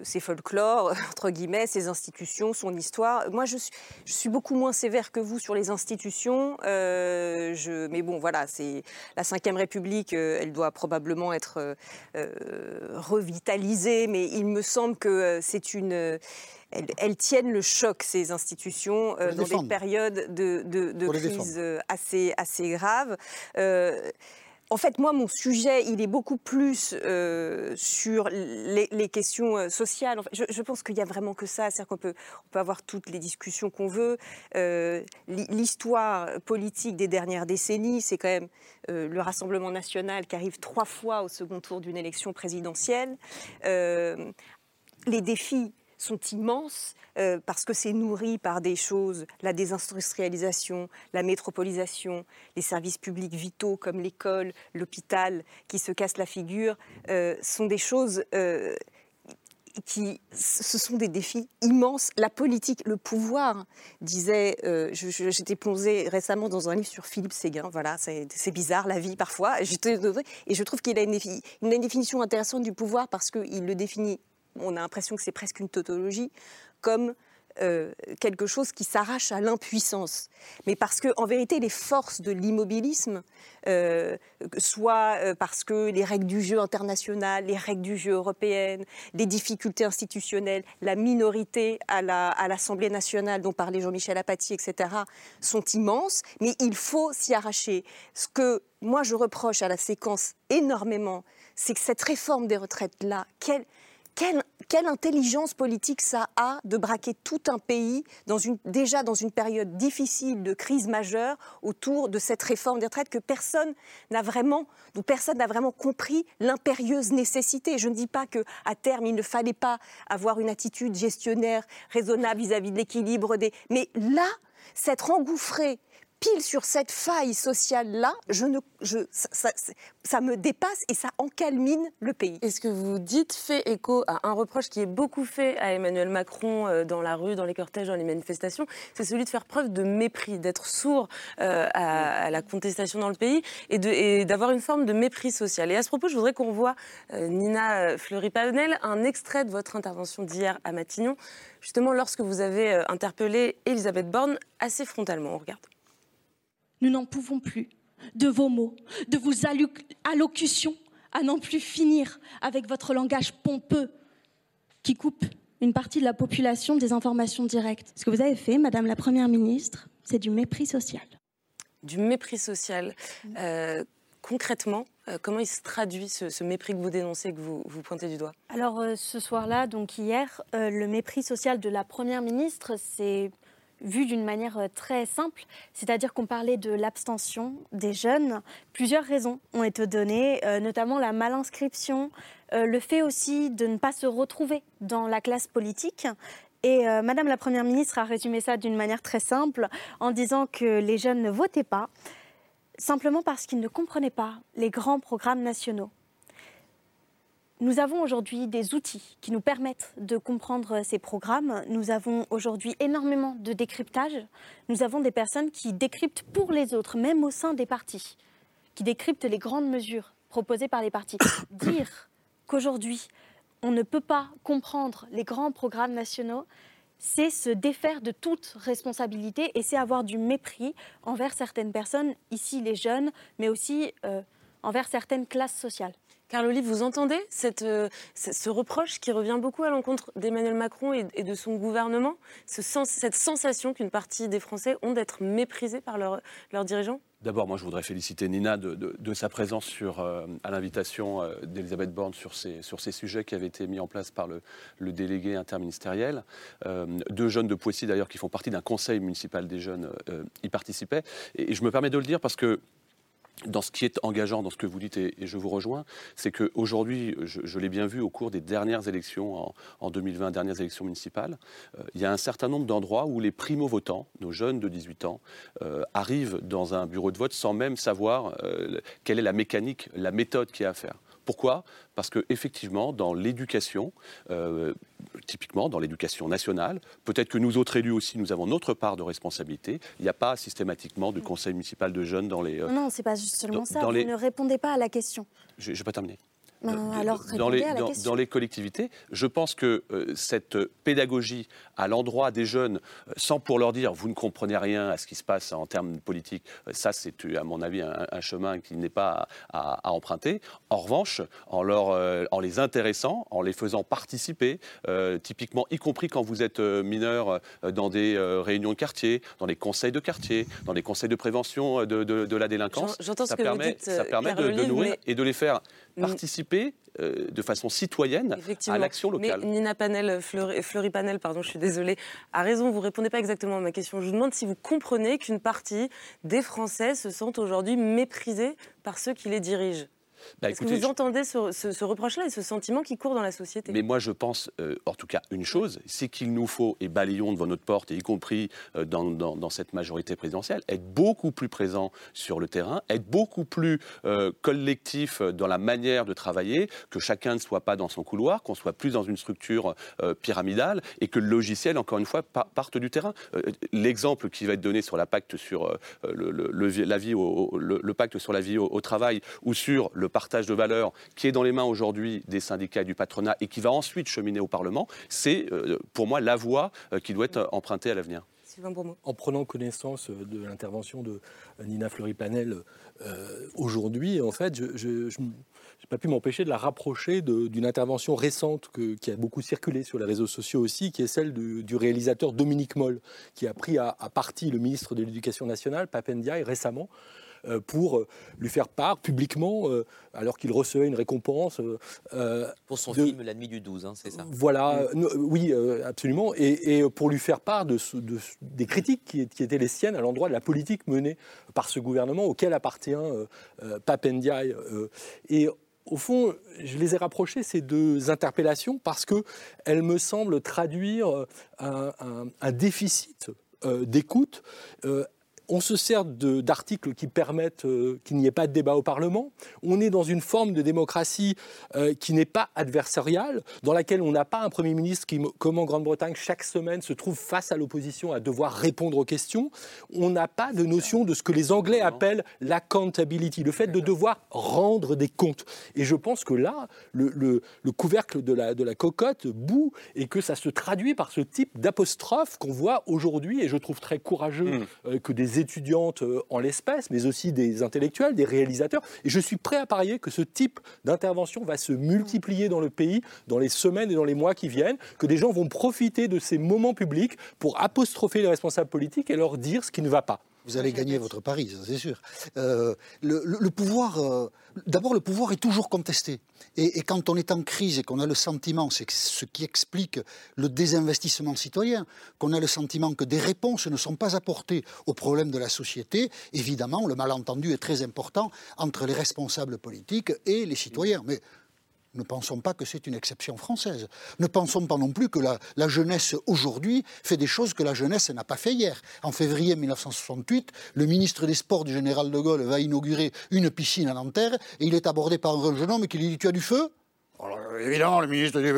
ses folklores, entre guillemets, ses institutions, son histoire. Moi, je suis, je suis beaucoup moins sévère que vous sur les institutions. je, mais bon, voilà, c'est la Ve République, elle doit probablement être revitalisée, mais il me semble que c'est une elles, tiennent le choc, ces institutions, euh, dans des périodes de, crise euh, assez, assez graves. Euh, en fait, moi, mon sujet, il est beaucoup plus sur les, questions sociales. je, pense qu'il n'y a vraiment que ça. C'est-à-dire qu'on peut, on peut avoir toutes les discussions qu'on veut. L'histoire politique des dernières décennies, c'est quand même le Rassemblement national qui arrive trois fois au second tour d'une élection présidentielle. les défis sont immenses euh, parce que c'est nourri par des choses, la désindustrialisation, la métropolisation, les services publics vitaux comme l'école, l'hôpital qui se cassent la figure, euh, sont des choses euh, qui, ce sont des défis immenses. La politique, le pouvoir, disait, j'étais plongée récemment dans un livre sur Philippe Séguin, voilà, c'est bizarre la vie parfois, et je trouve qu'il a une définition intéressante du pouvoir parce qu'il le définit on a l'impression que c'est presque une tautologie, comme euh, quelque chose qui s'arrache à l'impuissance, mais parce que, en vérité, les forces de l'immobilisme, euh, soit euh, parce que les règles du jeu international, les règles du jeu européennes, les difficultés institutionnelles, la minorité à l'Assemblée nationale dont parlait Jean-Michel Apathy, etc., sont immenses, mais il faut s'y arracher. Ce que moi je reproche à la séquence énormément, c'est que cette réforme des retraites-là, quelle, quelle, intelligence politique ça a de braquer tout un pays déjà dans une période difficile de crise majeure autour de cette réforme des retraites que personne n'a vraiment, dont personne n'a vraiment compris l'impérieuse nécessité? Je ne dis pas que à terme il ne fallait pas avoir une attitude gestionnaire raisonnable vis-à-vis de l'équilibre des, mais là, s'être engouffré pile sur cette faille sociale-là, je ne, je, ça, me dépasse et ça encalmine le pays. Et ce que vous dites fait écho à un reproche qui est beaucoup fait à Emmanuel Macron euh, dans la rue, dans les cortèges, dans les manifestations, c'est celui de faire preuve de mépris, d'être sourd euh, à, la contestation dans le pays et d'avoir une forme de mépris social. Et à ce propos, je voudrais qu'on voit, euh, Nina Fleury-Panel, un extrait de votre intervention d'hier à Matignon, justement lorsque vous avez interpellé Elisabeth Borne assez frontalement. On regarde. Nous n'en pouvons plus de vos mots, de vos allocutions, à n'en plus finir avec votre langage pompeux qui coupe une partie de la population des informations directes. Ce que vous avez fait, Madame la Première ministre, c'est du mépris social. Du mépris social. Euh, concrètement, euh, comment il se traduit ce, mépris que vous dénoncez, que vous, vous pointez du doigt? Alors euh, ce soir-là, donc hier, le mépris social de la Première ministre, c'est vu d'une manière euh, très simple, c'est-à-dire qu'on parlait de l'abstention des jeunes. Plusieurs raisons ont été données, euh, notamment la malinscription, euh, le fait aussi de ne pas se retrouver dans la classe politique. Et Madame la Première ministre a résumé ça d'une manière très simple en disant que les jeunes ne votaient pas simplement parce qu'ils ne comprenaient pas les grands programmes nationaux. Nous avons aujourd'hui des outils qui nous permettent de comprendre ces programmes. Nous avons aujourd'hui énormément de décryptage. Nous avons des personnes qui décryptent pour les autres, même au sein des partis, qui décryptent les grandes mesures proposées par les partis. Dire qu'aujourd'hui, on ne peut pas comprendre les grands programmes nationaux, c'est se défaire de toute responsabilité et c'est avoir du mépris envers certaines personnes, ici les jeunes, mais aussi euh, envers certaines classes sociales. Carl Olive, vous entendez euh, ce reproche qui revient beaucoup à l'encontre d'Emmanuel Macron et, de son gouvernement Cette sensation qu'une partie des Français ont d'être méprisés par leurs dirigeants? D'abord, moi, je voudrais féliciter Nina de, sa présence euh, à l'invitation euh, d'Elisabeth Borne sur ces sujets qui avaient été mis en place par le, délégué interministériel. deux jeunes de Poissy, d'ailleurs, qui font partie d'un conseil municipal des jeunes, y participaient. et, je me permets de le dire parce que dans ce qui est engageant dans ce que vous dites, et, je vous rejoins, c'est qu'aujourd'hui, je, je l'ai bien vu au cours des dernières élections, en, 2020, dernières élections municipales, euh, il y a un certain nombre d'endroits où les primo-votants, nos jeunes de 18 ans, euh, arrivent dans un bureau de vote sans même savoir euh, quelle est la mécanique, la méthode qu'il y a à faire. Pourquoi? Parce qu'effectivement, dans l'éducation, euh, typiquement dans l'éducation nationale, peut-être que nous autres élus aussi, nous avons notre part de responsabilité. Il n'y a pas systématiquement de conseil municipal de jeunes dans les... Euh, non, c'est pas seulement ça. Vous ne répondez pas à la question. Je ne vais pas terminer. Ben, alors, dans, les, dans, les, collectivités, je pense que euh, cette pédagogie à l'endroit des jeunes, euh, sans pour leur dire vous ne comprenez rien à ce qui se passe en termes politiques, euh, ça c'est à mon avis un, chemin qui n'est pas à, emprunter. En revanche, en, leur, en les intéressant, en les faisant participer, typiquement y compris quand vous êtes mineur dans des réunions de quartier, dans les conseils de quartier, dans les conseils de prévention de, de, la délinquance, ça permet, ça permet de, nourrir et de les faire participer euh, de façon citoyenne à l'action locale. Mais Nina Panel, Fleury, Panel, pardon, je suis désolée, a raison, vous répondez pas exactement à ma question. Je vous demande si vous comprenez qu'une partie des Français se sentent aujourd'hui méprisés par ceux qui les dirigent. Bah, Est-ce que vous entendez ce, reproche-là et ce sentiment qui court dans la société? Mais moi, je pense, euh, en tout cas, une chose, c'est qu'il nous faut, et balayons devant notre porte, et y compris euh, dans, cette majorité présidentielle, être beaucoup plus présent sur le terrain, être beaucoup plus euh, collectif dans la manière de travailler, que chacun ne soit pas dans son couloir, qu'on soit plus dans une structure pyramidale, et que le logiciel, encore une fois, parte du terrain. L'exemple qui va être donné sur la pacte sur le, la vie le, pacte sur la vie au, au travail ou sur le partage de valeurs qui est dans les mains aujourd'hui des syndicats et du patronat et qui va ensuite cheminer au Parlement, c'est pour moi la voie qui doit être empruntée à l'avenir. En prenant connaissance de l'intervention de Nina Fleury-Planel aujourd'hui, en fait, je n'ai pas pu m'empêcher de la rapprocher d'une intervention récente qui a beaucoup circulé sur les réseaux sociaux aussi, qui est celle du réalisateur Dominique Moll, qui a pris à, partie le ministre de l'Éducation nationale, Papendiaï, récemment, euh, pour euh, lui faire part publiquement, euh, alors qu'il recevait une récompense. pour son film La nuit du 12, hein, c'est ça Voilà, oui, absolument. Et, pour lui faire part de, des critiques qui, étaient les siennes à l'endroit de la politique menée par ce gouvernement auquel appartient Papendiaï. et au fond, je les ai rapprochés, ces deux interpellations, parce qu'elles me semblent traduire un, un déficit d'écoute on se sert d'articles qui permettent euh, qu'il n'y ait pas de débat au Parlement. On est dans une forme de démocratie euh, qui n'est pas adversariale, dans laquelle on n'a pas un Premier ministre qui, comme en Grande-Bretagne, chaque semaine se trouve face à l'opposition à devoir répondre aux questions. On n'a pas de notion de ce que les Anglais appellent l'accountability, le fait de devoir rendre des comptes. Et je pense que là, le, couvercle de la, de la cocotte bout et que ça se traduit par ce type d'apostrophe qu'on voit aujourd'hui, et je trouve très courageux mmh. euh, que des étudiantes euh, en l'espèce, mais aussi des intellectuels, des réalisateurs. Et je suis prêt à parier que ce type d'intervention va se multiplier dans le pays dans les semaines et dans les mois qui viennent, que des gens vont profiter de ces moments publics pour apostropher les responsables politiques et leur dire ce qui ne va pas. Vous allez gagner votre pari, c'est sûr. Euh, le, pouvoir, euh, d'abord, le pouvoir est toujours contesté. Et, quand on est en crise et qu'on a le sentiment, c'est ce qui explique le désinvestissement citoyen, qu'on a le sentiment que des réponses ne sont pas apportées aux problèmes de la société, évidemment, le malentendu est très important entre les responsables politiques et les citoyens. Mais ne pensons pas que c'est une exception française. Ne pensons pas non plus que la, jeunesse aujourd'hui fait des choses que la jeunesse n'a pas fait hier. En février 1968, le ministre des Sports du général de Gaulle va inaugurer une piscine à Nanterre et il est abordé par un jeune homme qui lui dit Tu as du feu? Alors, Évidemment, le ministre dit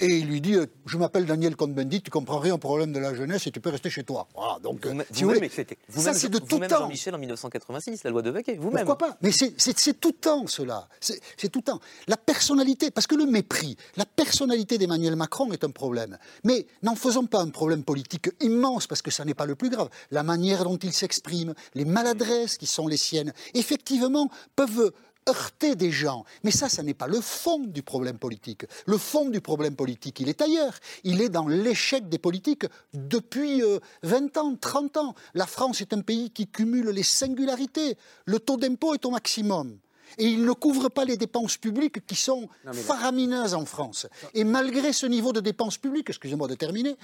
et il lui dit Je m'appelle Daniel Cohn-Bendit, tu comprends rien au problème de la jeunesse et tu peux rester chez toi. Voilà, donc, vous, si vous, voulez, vous ça, c'est de tout temps. Jean-Michel en 1986, la loi de Vaquet, vous-même. Pourquoi pas? Mais c'est tout temps, cela. C'est tout temps. La personnalité, parce que le mépris, la personnalité d'Emmanuel Macron est un problème. Mais n'en faisons pas un problème politique immense, parce que ça n'est pas le plus grave. La manière dont il s'exprime, les maladresses qui sont les siennes, effectivement, peuvent heurter des gens. Mais ça, ça n'est pas le fond du problème politique. Le fond du problème politique, il est ailleurs. Il est dans l'échec des politiques depuis 20 euh, ans, 30 ans. La France est un pays qui cumule les singularités. Le taux d'impôt est au maximum et il ne couvre pas les dépenses publiques qui sont faramineuses en France. Et malgré ce niveau de dépenses publiques, excusez-moi de terminer,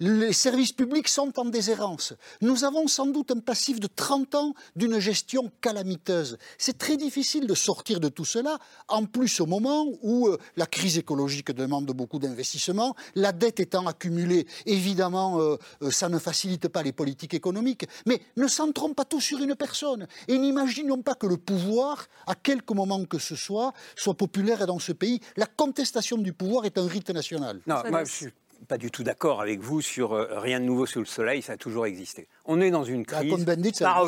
les services publics sont en déshérence. Nous avons sans doute un passif de 30 ans d'une gestion calamiteuse. C'est très difficile de sortir de tout cela, en plus au moment où euh, la crise écologique demande beaucoup d'investissements, la dette étant accumulée, évidemment, euh, euh, ça ne facilite pas les politiques économiques. Mais ne centrons pas tout sur une personne et n'imaginons pas que le pouvoir, à quelque moment que ce soit, soit populaire dans ce pays. La contestation du pouvoir est un rite national. Non, moi, je suis pas du tout d'accord avec vous sur euh, rien de nouveau sous le soleil, ça a toujours existé. On est dans une crise. Cohn-Bendit, ça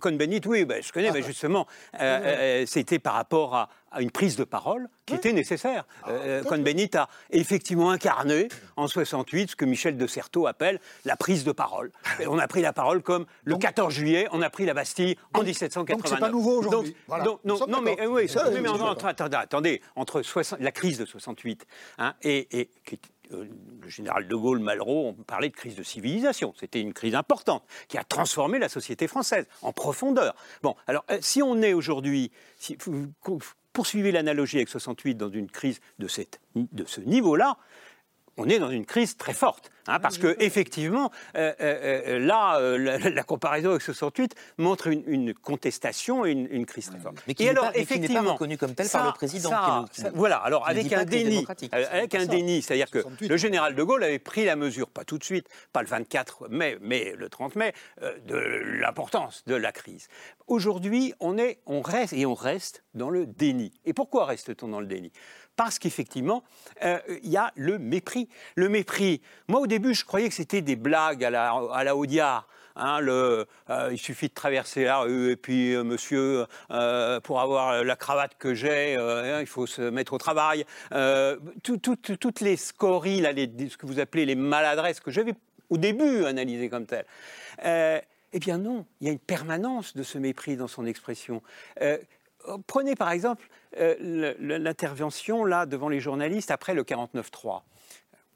Cohn-Bendit, oui, ben, je connais, mais ah. justement, euh, euh, c'était par rapport à, une prise de parole qui était nécessaire. Ah, Cohn-Bendit a effectivement incarné en 68 ce que Michel de Certeau appelle la prise de parole. Ah. on a pris la parole comme le 14 juillet, on a pris la Bastille en 1789. Donc c'est pas nouveau aujourd'hui. Non, mais oui, mais, attendez, entre la crise de 68 hein, et, et euh, le général de Gaulle, Malraux, on parlait de crise de civilisation. C'était une crise importante qui a transformé la société française en profondeur. Bon, alors euh, si on est aujourd'hui, si poursuivez l'analogie avec 68 dans une crise de, cette, de ce niveau-là, on est dans une crise très forte. Hein, parce que effectivement, euh, euh, euh, là, la, comparaison avec 68 montre une, contestation et une, crise très forte. Mais qui n'est pas, pas, reconnu comme tel par le président. voilà. Alors avec un, déni, avec un déni, c'est-à-dire que le général de Gaulle avait pris la mesure, pas tout de suite, pas le 24 mai, mais le 30 mai, de l'importance de la crise. Aujourd'hui, on est, on reste et on reste dans le déni. Et pourquoi reste-t-on dans le déni? Parce qu'effectivement, euh, il y a le mépris. Le mépris, moi au début, je croyais que c'était des blagues à la, à la Audiard. Hein, le, il suffit de traverser la rue et puis, monsieur, pour avoir la cravate que j'ai, hein, il faut se mettre au travail. toutes les scories, ce que vous appelez les maladresses que j'avais au début analysées comme telles. eh bien non, il y a une permanence de ce mépris dans son expression. Prenez par exemple l'intervention là devant les journalistes après le 49-3.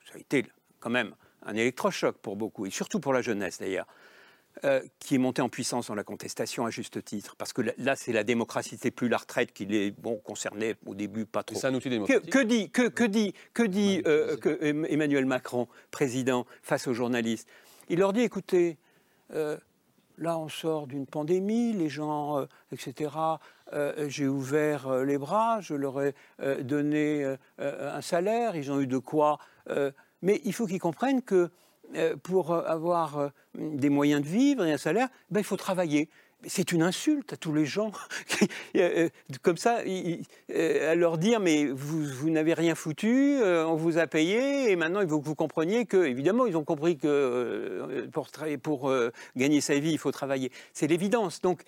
Ça a été quand même un électrochoc pour beaucoup, et surtout pour la jeunesse d'ailleurs. Euh, qui est montée en puissance dans la contestation à juste titre, parce que là, c'est la démocratie, c'est plus la retraite qui les bon concernait au début pas trop. C'est un outil démocratique. Que, dit, que, que dit, que dit euh, que Emmanuel Macron, président, face aux journalistes? Il leur dit écoutez, euh, là, on sort d'une pandémie, les gens, etc. J'ai ouvert les bras, je leur ai donné un salaire, ils ont eu de quoi mais il faut qu'ils comprennent que euh, pour euh, avoir euh, des moyens de vivre et un salaire, ben, il faut travailler. C'est une insulte à tous les gens, comme ça, à leur dire mais vous, n'avez rien foutu, on vous a payé et maintenant il faut que vous compreniez que, évidemment, ils ont compris que pour, pour gagner sa vie, il faut travailler. C'est l'évidence. Donc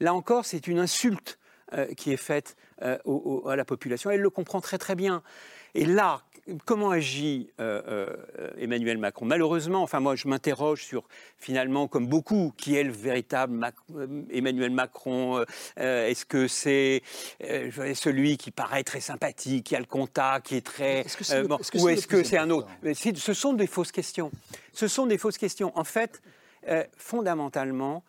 là encore, c'est une insulte qui est faite à la population. Elle le comprend très très bien. Et là, comment agit euh, euh, Emmanuel Macron? Malheureusement, enfin moi je m'interroge sur finalement, comme beaucoup, qui est le véritable euh, Emmanuel Macron Est-ce que c'est celui qui paraît très sympathique, qui a le contact, qui est très... ou est-ce que c'est un autre? Ce sont des fausses questions. Ce sont des fausses questions. En fait, fondamentalement,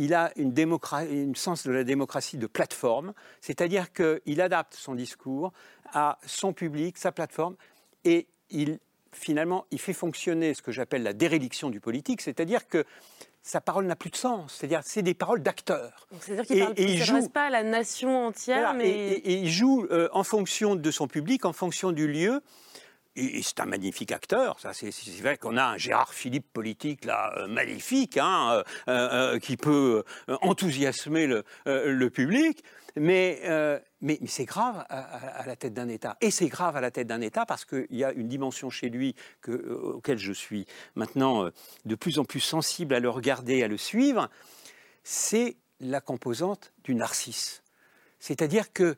il a une, une, sens de la démocratie de plateforme, c'est-à-dire qu'il adapte son discours à son public, sa plateforme, et il, finalement, il fait fonctionner ce que j'appelle la déréliction du politique, c'est-à-dire que sa parole n'a plus de sens. C'est-à-dire, c'est des paroles d'acteurs. C'est-à-dire qu'il ne s'adresse pas à la nation entière, mais... Et, il joue euh, en fonction de son public, en fonction du lieu. Et, c'est un magnifique acteur. Ça, c'est, vrai qu'on a un Gérard Philippe politique là euh, magnifique, hein, euh, qui peut enthousiasmer le, public. Mais, euh, c'est grave à, la tête d'un État. Et c'est grave à la tête d'un État parce qu'il y a une dimension chez lui que, euh, auquel je suis maintenant euh, de plus en plus sensible à le regarder, à le suivre. C'est la composante du narcisse. C'est-à-dire que,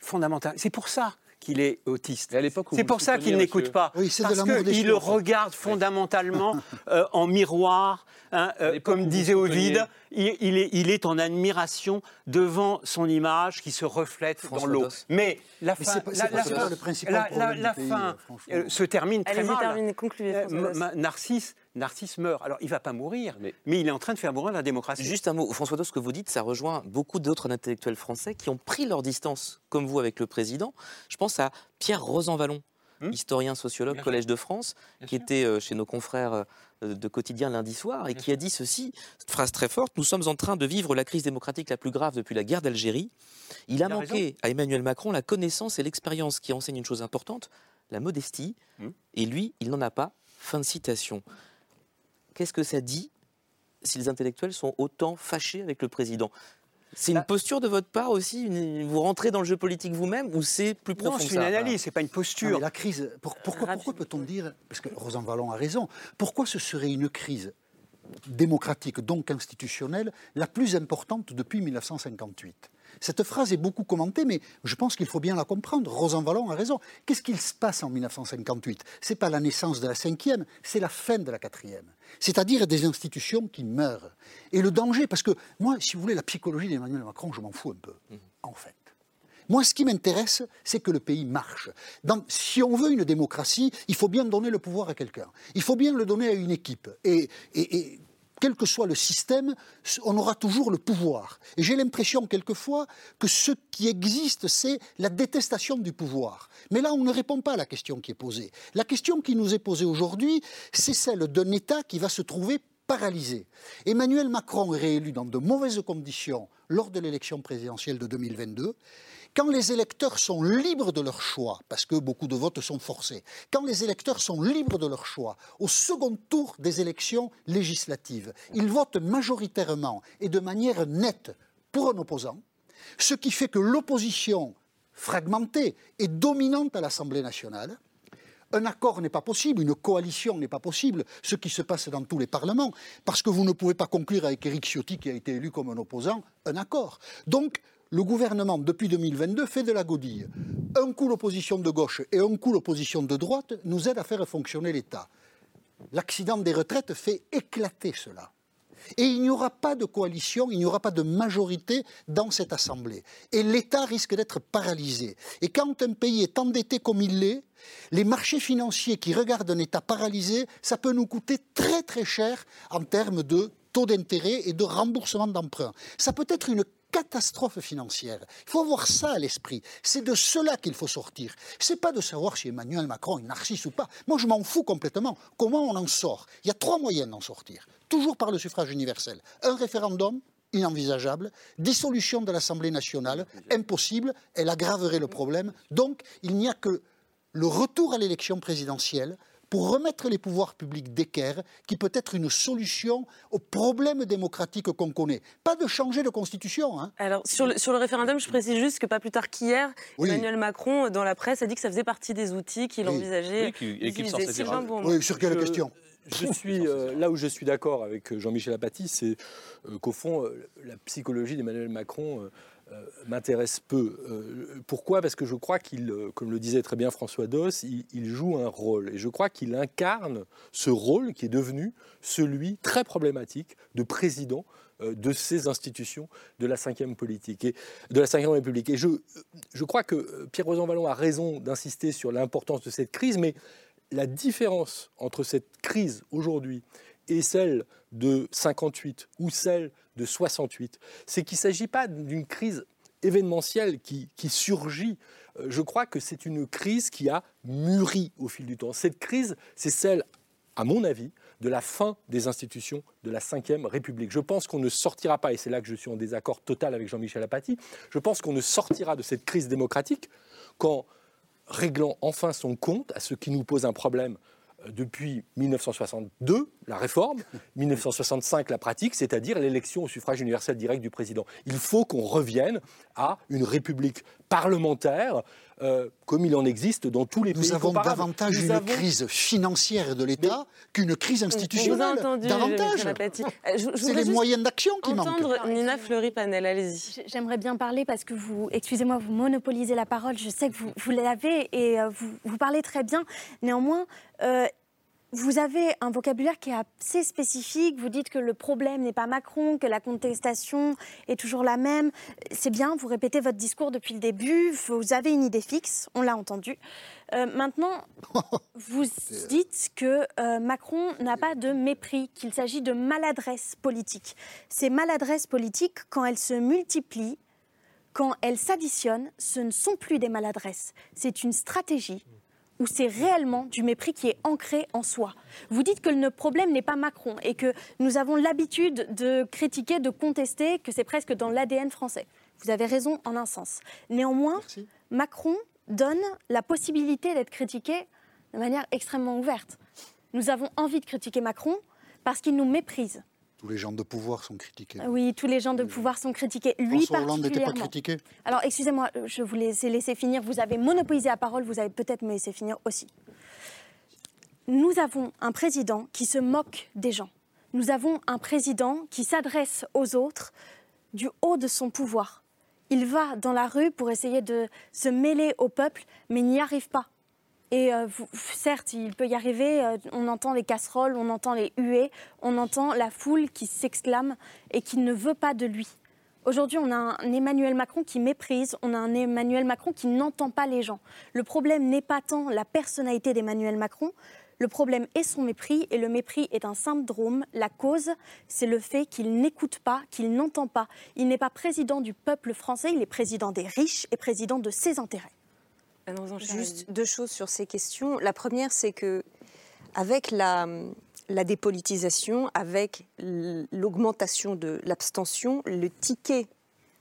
fondamentalement, c'est pour ça qu'il est autiste. C'est pour ça qu'il n'écoute pas. parce qu'il le regarde fondamentalement en miroir Hein, euh, comme disait Ovide, il, il, est, il, est, en admiration devant son image qui se reflète dans l'eau. Mais la fin, la, fin euh, se termine très mal. Termine, euh, Narcisse, Narcisse meurt. Alors, il ne va pas mourir, mais, il est en train de faire mourir la démocratie. Juste un mot, François ce que vous dites, ça rejoint beaucoup d'autres intellectuels français qui ont pris leur distance, comme vous avec le président. Je pense à Pierre Rosanvallon, Hmm historien, sociologue, Collège de France, qui était euh, chez nos confrères euh, de quotidien lundi soir et qui a dit ceci, cette phrase très forte, nous sommes en train de vivre la crise démocratique la plus grave depuis la guerre d'Algérie. Il a, manqué à Emmanuel Macron la connaissance et l'expérience qui enseignent une chose importante, la modestie, hmm. et lui, il n'en a pas. Fin de citation. Qu'est-ce que ça dit si les intellectuels sont autant fâchés avec le président? C'est une bah posture de votre part aussi Vous rentrez dans le jeu politique vous-même ou c'est plus profond Non, c'est une analyse, c'est pas une posture. la crise, pourquoi, peut-on dire, parce que Rosan Vallon a raison, pourquoi ce serait une crise démocratique, donc institutionnelle, la plus importante depuis 1958 cette phrase est beaucoup commentée, mais je pense qu'il faut bien la comprendre. Rosan Vallon a raison. Qu'est-ce qu'il se passe en 1958 Ce n'est pas la naissance de la cinquième, c'est la fin de la quatrième. C'est-à-dire des institutions qui meurent. Et le danger, parce que moi, si vous voulez, la psychologie d'Emmanuel Macron, je m'en fous un peu, mhm. en fait. Moi, ce qui m'intéresse, c'est que le pays marche. si on veut une démocratie, il faut bien donner le pouvoir à quelqu'un. Il faut bien le donner à une équipe. et quel que soit le système, on aura toujours le pouvoir. Et j'ai l'impression quelquefois que ce qui existe, c'est la détestation du pouvoir. Mais là, on ne répond pas à la question qui est posée. La question qui nous est posée aujourd'hui, c'est celle d'un État qui va se trouver paralysé. Emmanuel Macron est réélu dans de mauvaises conditions lors de l'élection présidentielle de 2022. Quand les électeurs sont libres de leur choix, parce que beaucoup de votes sont forcés, quand les électeurs sont libres de leur choix, au second tour des élections législatives, ils votent majoritairement et de manière nette pour un opposant, ce qui fait que l'opposition fragmentée est dominante à l'Assemblée nationale, Un accord n'est pas possible, une coalition n'est pas possible, ce qui se passe dans tous les parlements, parce que vous ne pouvez pas conclure avec Éric Ciotti, qui a été élu comme un opposant, un accord. Le gouvernement, depuis 2022, fait de la godille. Un coup l'opposition de gauche et un coup l'opposition de droite nous aident à faire fonctionner l'État. L'accident des retraites fait éclater cela. Et il n'y aura pas de coalition, il n'y aura pas de majorité dans cette Assemblée. Et l'État risque d'être paralysé. Et quand un pays est endetté comme il l'est, les marchés financiers qui regardent un État paralysé, ça peut nous coûter très très cher en termes de taux d'intérêt et de remboursement d'emprunt. Ça peut être une catastrophe financière. Il faut avoir ça à l'esprit. C'est de cela qu'il faut sortir. C'est pas de savoir si Emmanuel Macron est narcisse ou pas. Moi, je m'en fous complètement. Comment on en sort? Il y a trois moyens d'en sortir toujours par le suffrage universel. Un référendum, inenvisageable, dissolution de l'Assemblée nationale, impossible, elle aggraverait le problème. Donc, il n'y a que le retour à l'élection présidentielle pour remettre les pouvoirs publics d'équerre, qui peut être une solution aux problèmes démocratiques qu'on connaît. Pas de changer de constitution. Hein. Alors, sur le, sur le, référendum, je précise juste que pas plus tard qu'hier, Emmanuel Macron, dans la presse, a dit que ça faisait partie des outils qu'il envisageait. Oui, et qu'il Oui, sur quelle question je suis euh, là où je suis d'accord avec Jean-Michel Apathy, c'est euh, qu'au fond, euh, la psychologie d'Emmanuel Macron m'intéresse peu. pourquoi? Parce que je crois qu'il, comme le disait très bien François Doss, il, joue un rôle. Et je crois qu'il incarne ce rôle qui est devenu celui très problématique de président de ces institutions de la cinquième politique et de la cinquième République. Et je, je crois que Pierre Rosanvallon a raison d'insister sur l'importance de cette crise, mais la différence entre cette crise aujourd'hui et celle de 58 ou celle de 68, c'est qu'il ne s'agit pas d'une crise événementielle qui, surgit. Euh, je crois que c'est une crise qui a mûri au fil du temps. Cette crise, c'est celle, à mon avis, de la fin des institutions de la Ve République. Je pense qu'on ne sortira pas, et c'est là que je suis en désaccord total avec Jean-Michel Apathy, je pense qu'on ne sortira de cette crise démocratique quand réglant enfin son compte à ce qui nous pose un problème depuis 1962, la réforme, 1965, la pratique, c'est-à-dire l'élection au suffrage universel direct du président. Il faut qu'on revienne à une république parlementaire euh, comme il en existe dans tous les Nous pays avons davantage une crise financière de l'État qu'une crise institutionnelle. davantage. Euh, C'est les moyens d'action qui manquent. Nina Fleury-Panel, allez-y. J'aimerais bien parler parce que vous, excusez-moi, vous monopolisez la parole. Je sais que vous, vous l'avez et vous, vous, parlez très bien. Néanmoins, vous avez un vocabulaire qui est assez spécifique. Vous dites que le problème n'est pas Macron, que la contestation est toujours la même. C'est bien, vous répétez votre discours depuis le début. Vous avez une idée fixe, on l'a entendu. Euh, maintenant, vous dites que euh, Macron n'a pas de mépris, qu'il s'agit de maladresse politique. Ces maladresses politiques, quand elles se multiplient, quand elles s'additionnent, ce ne sont plus des maladresses. C'est une stratégie ou c'est réellement du mépris qui est ancré en soi. Vous dites que le problème n'est pas Macron et que nous avons l'habitude de critiquer, de contester, que c'est presque dans l'ADN français. Vous avez raison en un sens. Néanmoins, Macron donne la possibilité d'être critiqué de manière extrêmement ouverte. Nous avons envie de critiquer Macron parce qu'il nous méprise. Tous les gens de pouvoir sont critiqués. Oui, tous les gens de pouvoir sont critiqués. Lui François Hollande n'était pas critiqué Alors, excusez-moi, je vous ai laissé finir. Vous avez monopolisé la parole, vous avez peut-être me laissé finir aussi. Nous avons un président qui se moque des gens. Nous avons un président qui s'adresse aux autres du haut de son pouvoir. Il va dans la rue pour essayer de se mêler au peuple, mais n'y arrive pas. Et euh, certes, il peut y arriver, euh, on entend les casseroles, on entend les huées, on entend la foule qui s'exclame et qui ne veut pas de lui. Aujourd'hui, on a un Emmanuel Macron qui méprise, on a un Emmanuel Macron qui n'entend pas les gens. Le problème n'est pas tant la personnalité d'Emmanuel Macron, le problème est son mépris, et le mépris est un syndrome. La cause, c'est le fait qu'il n'écoute pas, qu'il n'entend pas. Il n'est pas président du peuple français, il est président des riches et président de ses intérêts. Juste deux choses sur ces questions. La première, c'est que avec la, la dépolitisation, avec l'augmentation de l'abstention, le ticket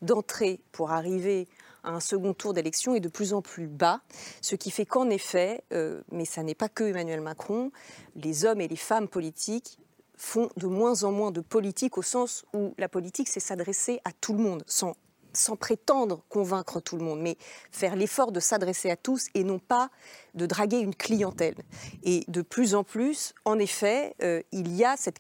d'entrée pour arriver à un second tour d'élection est de plus en plus bas, ce qui fait qu'en effet, euh, mais ça n'est pas que Emmanuel Macron, les hommes et les femmes politiques font de moins en moins de politique au sens où la politique, c'est s'adresser à tout le monde, sans sans prétendre convaincre tout le monde, mais faire l'effort de s'adresser à tous et non pas de draguer une clientèle. Et de plus en plus, en effet, euh, il y a cette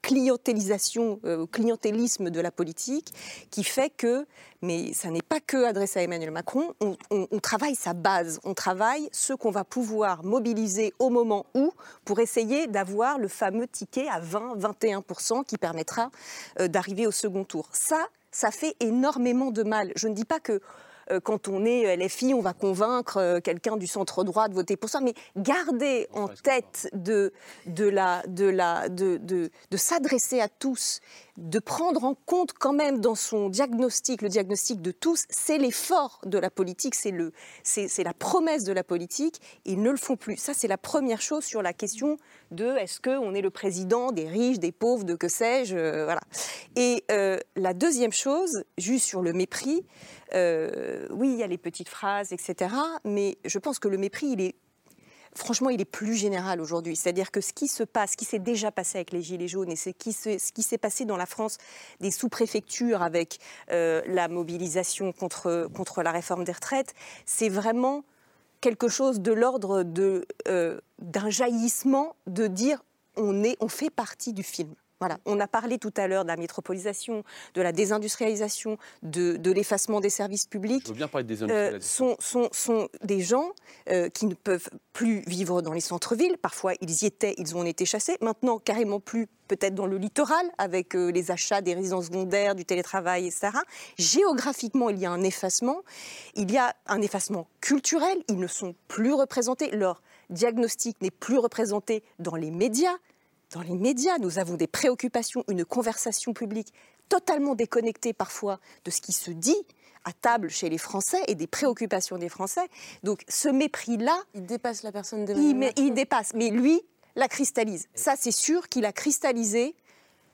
clientélisation, euh, clientélisme de la politique qui fait que, mais ça n'est pas que adressé à Emmanuel Macron, on, travaille sa base, on travaille ce qu'on va pouvoir mobiliser au moment où pour essayer d'avoir le fameux ticket à 20-21% qui permettra d'arriver au second tour. Ça, ça fait énormément de mal. Je ne dis pas que euh, quand on est LFI, on va convaincre euh, quelqu'un du centre droit de voter pour ça, mais garder en tête de, de, la, de, la, de, de, de s'adresser à tous, de prendre en compte quand même dans son diagnostic, le diagnostic de tous, c'est l'effort de la politique, c'est, le, c'est, c'est la promesse de la politique, ils ne le font plus. Ça, c'est la première chose sur la question de est-ce qu'on est le président des riches, des pauvres, de que sais-je, euh, voilà. Et la deuxième chose, juste sur le mépris, euh, oui, il y a les petites phrases, etc. Mais je pense que le mépris, il est franchement, il est plus général aujourd'hui. C'est-à-dire que ce qui se passe, ce qui s'est déjà passé avec les Gilets jaunes et ce qui, s'est passé dans la France des sous-préfectures avec euh, la mobilisation contre, la réforme des retraites, c'est vraiment quelque chose de l'ordre euh, d'un jaillissement de dire on, est, on fait partie du film. On a parlé tout à l'heure de la métropolisation, de la désindustrialisation, de, l'effacement des services publics. Je veux bien parler de désindustrialisation. Euh, sont, des gens euh, qui ne peuvent plus vivre dans les centres-villes. Parfois, ils y étaient, ils ont été chassés. Maintenant, carrément plus peut-être dans le littoral, avec euh, les achats des résidences secondaires, du télétravail, etc. Géographiquement, il y a un effacement. Il y a un effacement culturel. Ils ne sont plus représentés. Leur diagnostic n'est plus représenté dans les médias dans les médias, nous avons des préoccupations, une conversation publique totalement déconnectée parfois de ce qui se dit à table chez les Français et des préoccupations des Français. Donc ce mépris-là... Il dépasse la personne de il, il dépasse, mais lui la cristallise. Ça, c'est sûr qu'il a cristallisé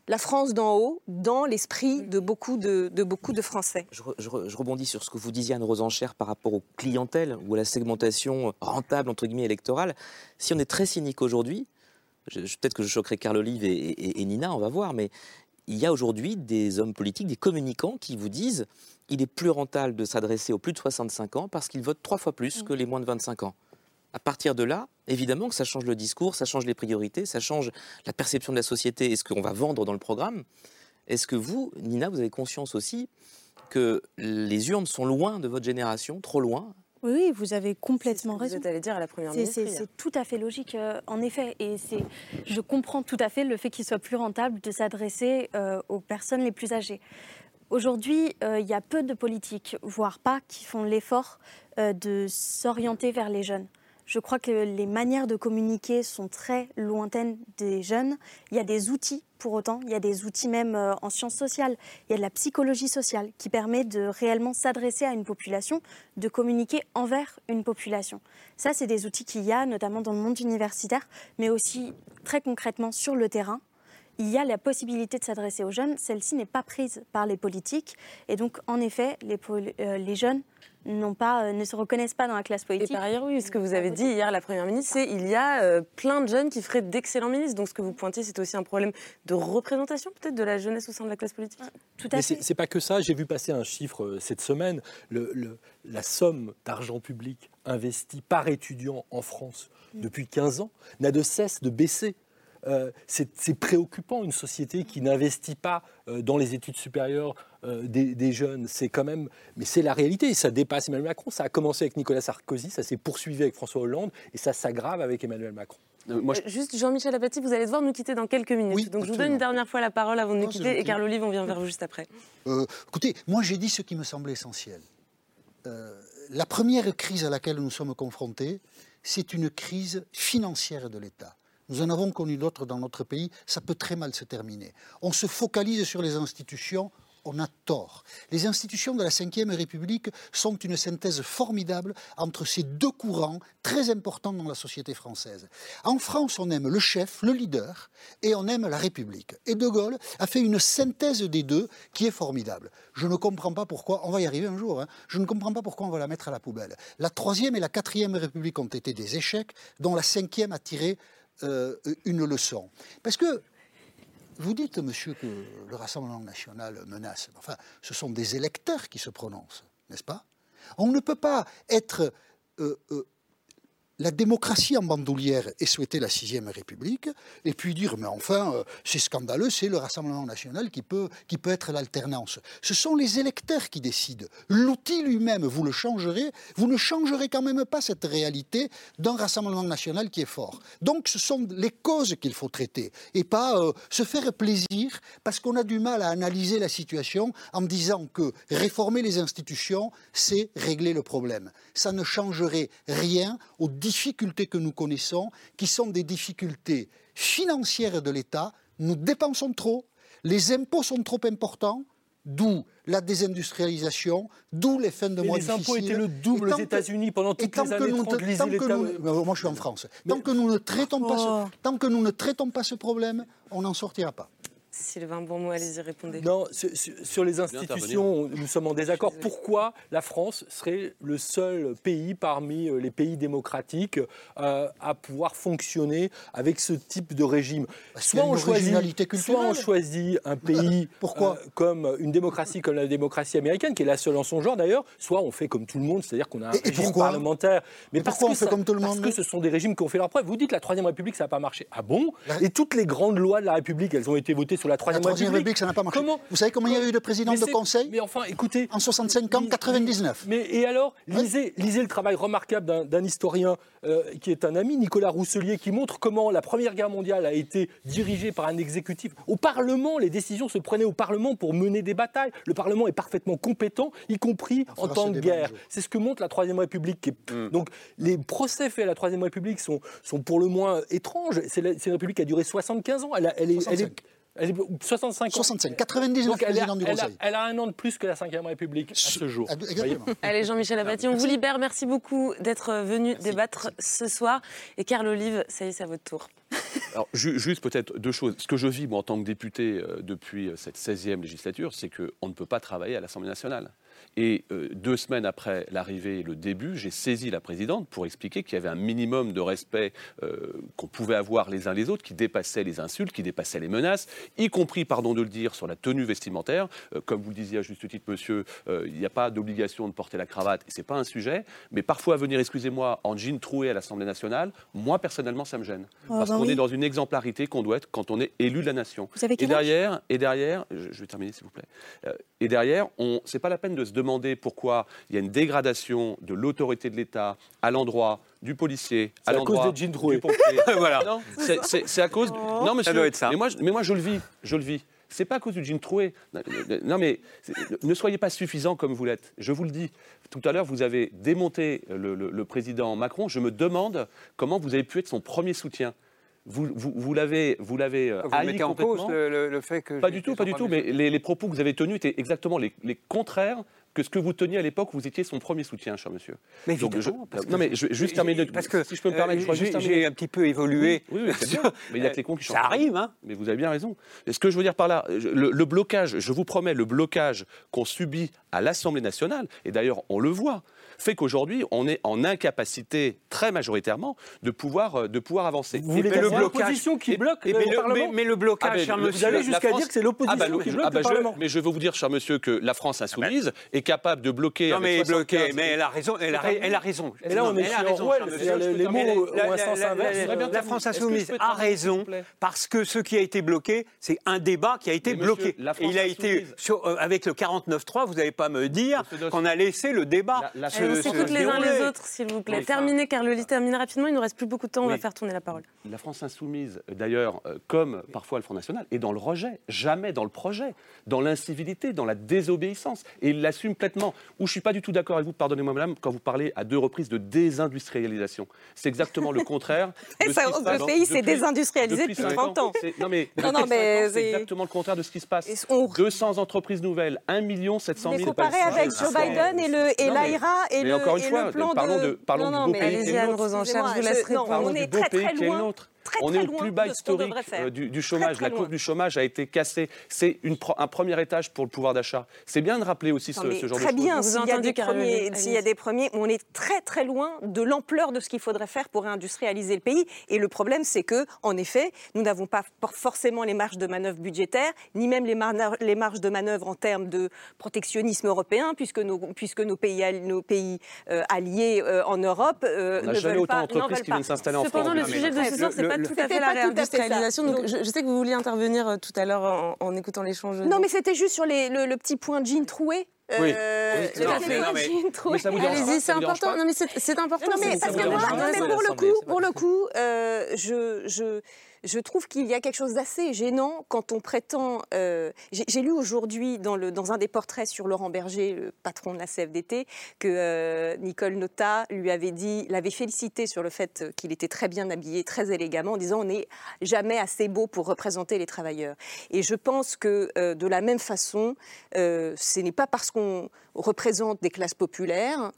la France d'en haut dans l'esprit de beaucoup de, beaucoup de Français. Je, rebondis sur ce que vous disiez, Anne Rosenchère, par rapport aux clientèles ou à la segmentation rentable, entre guillemets, électorale. Si on est très cynique aujourd'hui, peut-être que je choquerai Carl Olive et, Nina, on va voir, mais il y a aujourd'hui des hommes politiques, des communicants qui vous disent il est plus rentable de s'adresser aux plus de 65 ans parce qu'ils votent trois fois plus que les moins de 25 ans. À partir de là, évidemment que ça change le discours, ça change les priorités, ça change la perception de la société et ce qu'on va vendre dans le programme. Est-ce que vous, Nina, vous avez conscience aussi que les urnes sont loin de votre génération, trop loin, oui, vous avez complètement raison. Vous allez dire à la première ministre. C'est tout à fait logique, euh, en effet. Et je comprends tout à fait le fait qu'il soit plus rentable de s'adresser euh, aux personnes les plus âgées. Aujourd'hui, euh, il y a peu de politiques, voire pas, qui font l'effort de s'orienter vers les jeunes. Je crois que les manières de communiquer sont très lointaines des jeunes. Il y a des outils pour autant, il y a des outils même euh, en sciences sociales, il y a de la psychologie sociale qui permet de réellement s'adresser à une population, de communiquer envers une population. Ça, c'est des outils qu'il y a notamment dans le monde universitaire, mais aussi très concrètement sur le terrain. Il y a la possibilité de s'adresser aux jeunes, celle-ci n'est pas prise par les politiques. Et donc, en effet, les, euh, les jeunes pas, euh, ne se reconnaissent pas dans la classe politique. Et par ailleurs, oui, ce que vous avez dit hier, la Première ministre, c'est qu'il y a euh, plein de jeunes qui feraient d'excellents ministres. Donc ce que vous pointez, c'est aussi un problème de représentation peut-être de la jeunesse au sein de la classe politique. Tout à Mais fait. C'est pas que ça. J'ai vu passer un chiffre euh, cette semaine. Le, la somme d'argent public investi par étudiant en France mm. depuis 15 ans n'a de cesse de baisser. c'est préoccupant, une société qui n'investit pas dans les études supérieures euh, des, jeunes, c'est quand même, mais c'est la réalité. Ça dépasse Emmanuel Macron. Ça a commencé avec Nicolas Sarkozy, ça s'est poursuivi avec François Hollande, et ça s'aggrave avec Emmanuel Macron. Euh, moi, Juste Jean-Michel Apathy, vous allez devoir nous quitter dans quelques minutes. Donc je vous donne une dernière fois la parole avant de nous quitter, et Carl Olive, on vient vers vous juste après. Euh, écoutez, moi j'ai dit ce qui me semblait essentiel. la première crise à laquelle nous sommes confrontés, c'est une crise financière de l'État. Nous en avons connu d'autres dans notre pays, ça peut très mal se terminer. On se focalise sur les institutions, on a tort. Les institutions de la Ve République sont une synthèse formidable entre ces deux courants très importants dans la société française. En France, on aime le chef, le leader, et on aime la République. Et De Gaulle a fait une synthèse des deux qui est formidable. Je ne comprends pas pourquoi, on va y arriver un jour, hein, je ne comprends pas pourquoi on va la mettre à la poubelle. La Troisième et la Quatrième République ont été des échecs, dont la Cinquième a tiré euh, une leçon. Parce que vous dites, monsieur, que le Rassemblement national menace. Enfin, ce sont des électeurs qui se prononcent, n'est-ce pas? On ne peut pas être euh, euh, la démocratie en bandoulière et souhaiter la sixième République, et puis dire, mais enfin, euh, c'est scandaleux, c'est le Rassemblement national qui peut, qui peut être l'alternance. Ce sont les électeurs qui décident. L'outil lui-même, vous le changerez, vous ne changerez quand même pas cette réalité d'un Rassemblement national qui est fort. Donc ce sont les causes qu'il faut traiter, et pas euh, se faire plaisir parce qu'on a du mal à analyser la situation en disant que réformer les institutions, c'est régler le problème. Ça ne changerait rien aux difficultés que nous connaissons, qui sont des difficultés financières de l'État. Nous dépensons trop, les impôts sont trop importants, d'où la désindustrialisation, d'où les fins de mois difficiles. Les impôts étaient le double aux États-Unis pendant toutes les années 30, l'État... Moi, je suis en France. Tant que nous ne traitons pas ce, tant que nous ne traitons pas ce problème, on n'en sortira pas. Sylvain Bourmont, allez-y, répondez. Non, sur, les institutions, nous sommes en désaccord. Pourquoi la France serait le seul pays parmi euh, les pays démocratiques euh, à pouvoir fonctionner avec ce type de régime? Soit on, choisit, soit on choisit un pays Pourquoi? euh, comme une démocratie comme la démocratie américaine, qui est la seule en son genre d'ailleurs, soit on fait comme tout le monde, c'est-à-dire qu'on a un régime parlementaire. Mais, pourquoi on fait comme tout le monde? Parce que ce sont des régimes qui ont fait leur preuve. Vous dites la Troisième République, ça n'a pas marché. Ah bon? Et toutes les grandes lois de la République, elles ont été votées sur la Troisième, République. ça n'a pas marché. Vous savez comment il y a eu de président de conseil Mais enfin, écoutez. En 65 ans, 99. Mais et alors, lisez, lisez le travail remarquable d'un historien euh, qui est un ami, Nicolas Rousselier, qui montre comment la Première Guerre mondiale a été dirigée par un exécutif. Au Parlement, les décisions se prenaient au Parlement pour mener des batailles. Le Parlement est parfaitement compétent, y compris en temps de guerre. C'est ce que montre la Troisième République. Mm. Donc, les procès faits à la Troisième République sont, sont pour le moins étranges. C'est une république qui a duré 75 ans. Elle, est, elle est 65 ans. 65, 99 Donc elle, a, du Conseil. Elle a, un an de plus que la Ve République à ce jour. Allez, Jean-Michel Abati, on vous libère. Merci beaucoup d'être venu débattre ce soir. Et Carl Olive, ça y est, c'est à votre tour. Alors, juste peut-être deux choses. Ce que je vis, moi, en tant que député euh, depuis cette 16e législature, c'est qu'on ne peut pas travailler à l'Assemblée nationale. Et euh, deux semaines après l'arrivée et le début, j'ai saisi la présidente pour expliquer qu'il y avait un minimum de respect euh, qu'on pouvait avoir les uns les autres, qui dépassait les insultes, qui dépassait les menaces, y compris, pardon de le dire, sur la tenue vestimentaire. Euh, comme vous le disiez à juste titre, monsieur, il n'y a pas d'obligation de porter la cravate, et ce n'est pas un sujet. Mais parfois, venir, excusez-moi, en jean troué à l'Assemblée nationale, moi, personnellement, ça me gêne. Oh, parce bah qu'on est dans une exemplarité qu'on doit être quand on est élu de la nation. Vous avez et derrière, et derrière, je, vais terminer s'il vous plaît. et derrière, on, c'est pas la peine de se demander pourquoi il y a une dégradation de l'autorité de l'État à l'endroit du policier, à l'endroit du pompier. voilà. C'est à cause. Non, monsieur. Mais moi, mais moi, je le vis. Je le vis. C'est pas à cause du jean troué. Non, mais ne soyez pas suffisant comme vous l'êtes. Je vous le dis. Tout à l'heure, vous avez démonté le, président Macron. Je me demande comment vous avez pu être son premier soutien vous, vous, vous l'avez vous l'avez vous mettez en cause le, fait que pas du tout pas du tout mais les, propos que vous avez tenus étaient exactement les, les contraires que ce que vous teniez à l'époque, vous étiez son premier soutien, cher monsieur. Mais Donc, non, mais je juste terminer. Parce que si je peux me permettre, euh, j'ai un petit peu évolué. Oui, oui, bien. Mais il y a que les cons qui changent. Ça arrive, hein. Mais vous avez bien raison. Et ce que je veux dire par là, le, le blocage, je vous promets, le blocage qu'on subit à l'Assemblée nationale, et d'ailleurs on le voit, fait qu'aujourd'hui, on est en incapacité, très majoritairement, de pouvoir, euh, de pouvoir avancer. Vous voulez le blocage qui bloque mais, le, mais, blocage, ah, cher monsieur, vous allez jusqu'à dire que c'est l'opposition ah, bah, qui bloque ah, bah, le Parlement. mais je veux vous dire, cher monsieur, que la France insoumise est capable de bloquer. Non, mais bloquer, mais elle a raison. Elle a, elle a raison. Et là, on est sur Les mots ont un sens inverse. La France insoumise a raison parce que ce qui a été bloqué, c'est un débat qui a été bloqué. Il a été euh, avec le 49-3. Vous n'allez pas me dire qu'on a laissé le débat les autres, s'il vous plaît. Terminez, car le lit termine rapidement. Il ne nous reste plus beaucoup de temps. On va faire tourner la parole. La France insoumise, d'ailleurs, euh, comme parfois le Front National, est dans le rejet, jamais dans le projet, dans l'incivilité, dans la désobéissance. Et il l'assume pleinement. Où je suis pas du tout d'accord avec vous, pardonnez-moi, madame, quand vous parlez à deux reprises de désindustrialisation. C'est exactement le contraire. Ça, le pays s'est désindustrialisé depuis 30 ans. Non, mais, c'est exactement le contraire de ce qui se passe. 200 entreprises nouvelles, 1 700 000 comparé avec Joe Biden et l'AIRA et le encore une fois, parlons, de, parlons du beau pays qui est le nôtre. Parlons du beau pays qui est le nôtre. Très, on très est au loin plus bas historique euh, du, du Très, chômage. très La loin. courbe du chômage a été cassée. C'est un premier étage pour le pouvoir d'achat. C'est bien de rappeler aussi Non, ce, genre très de choses. bien, Vous s'il y, a entendu, des premiers, y a des premiers, on est très très loin de l'ampleur de ce qu'il faudrait faire pour réindustrialiser le pays. Et le problème, c'est que, en effet, nous n'avons pas for- forcément les marges de manœuvre budgétaires, ni même les, mar- les marges de manœuvre en termes de protectionnisme européen, puisque nos, puisque nos pays, al- nos pays euh, alliés euh, en Europe euh, On ne jamais veulent autant pas. qui pas. viennent s'installer en Cependant, France. le Non, mais sujet de ce soir, le- c'est pas le- tout à C'était fait la pas tout à fait ça. réindustrialisation. Donc, Donc- je, je sais que vous vouliez intervenir euh, tout à l'heure en, en écoutant l'échange. Non, mais c'était juste sur les- le, le petit point jean troué. Oui. Euh, Oui, tout le à petit fait. point Non, mais- Allez-y, c'est important. Non, mais c'est important. Non, mais parce que moi, non, mais pour le coup, pour le coup, euh, je, je, je trouve qu'il y a quelque chose d'assez gênant quand on prétend. euh, J'ai lu aujourd'hui dans, un des portraits sur Laurent Berger, le patron de la CFDT, que euh, Nicole Nota lui avait dit, l'avait félicité sur le fait qu'il était très bien habillé, très élégamment, en disant on n'est jamais assez beau pour représenter les travailleurs. Et je pense que euh, de la même façon, ce n'est pas parce qu'on représente des classes populaires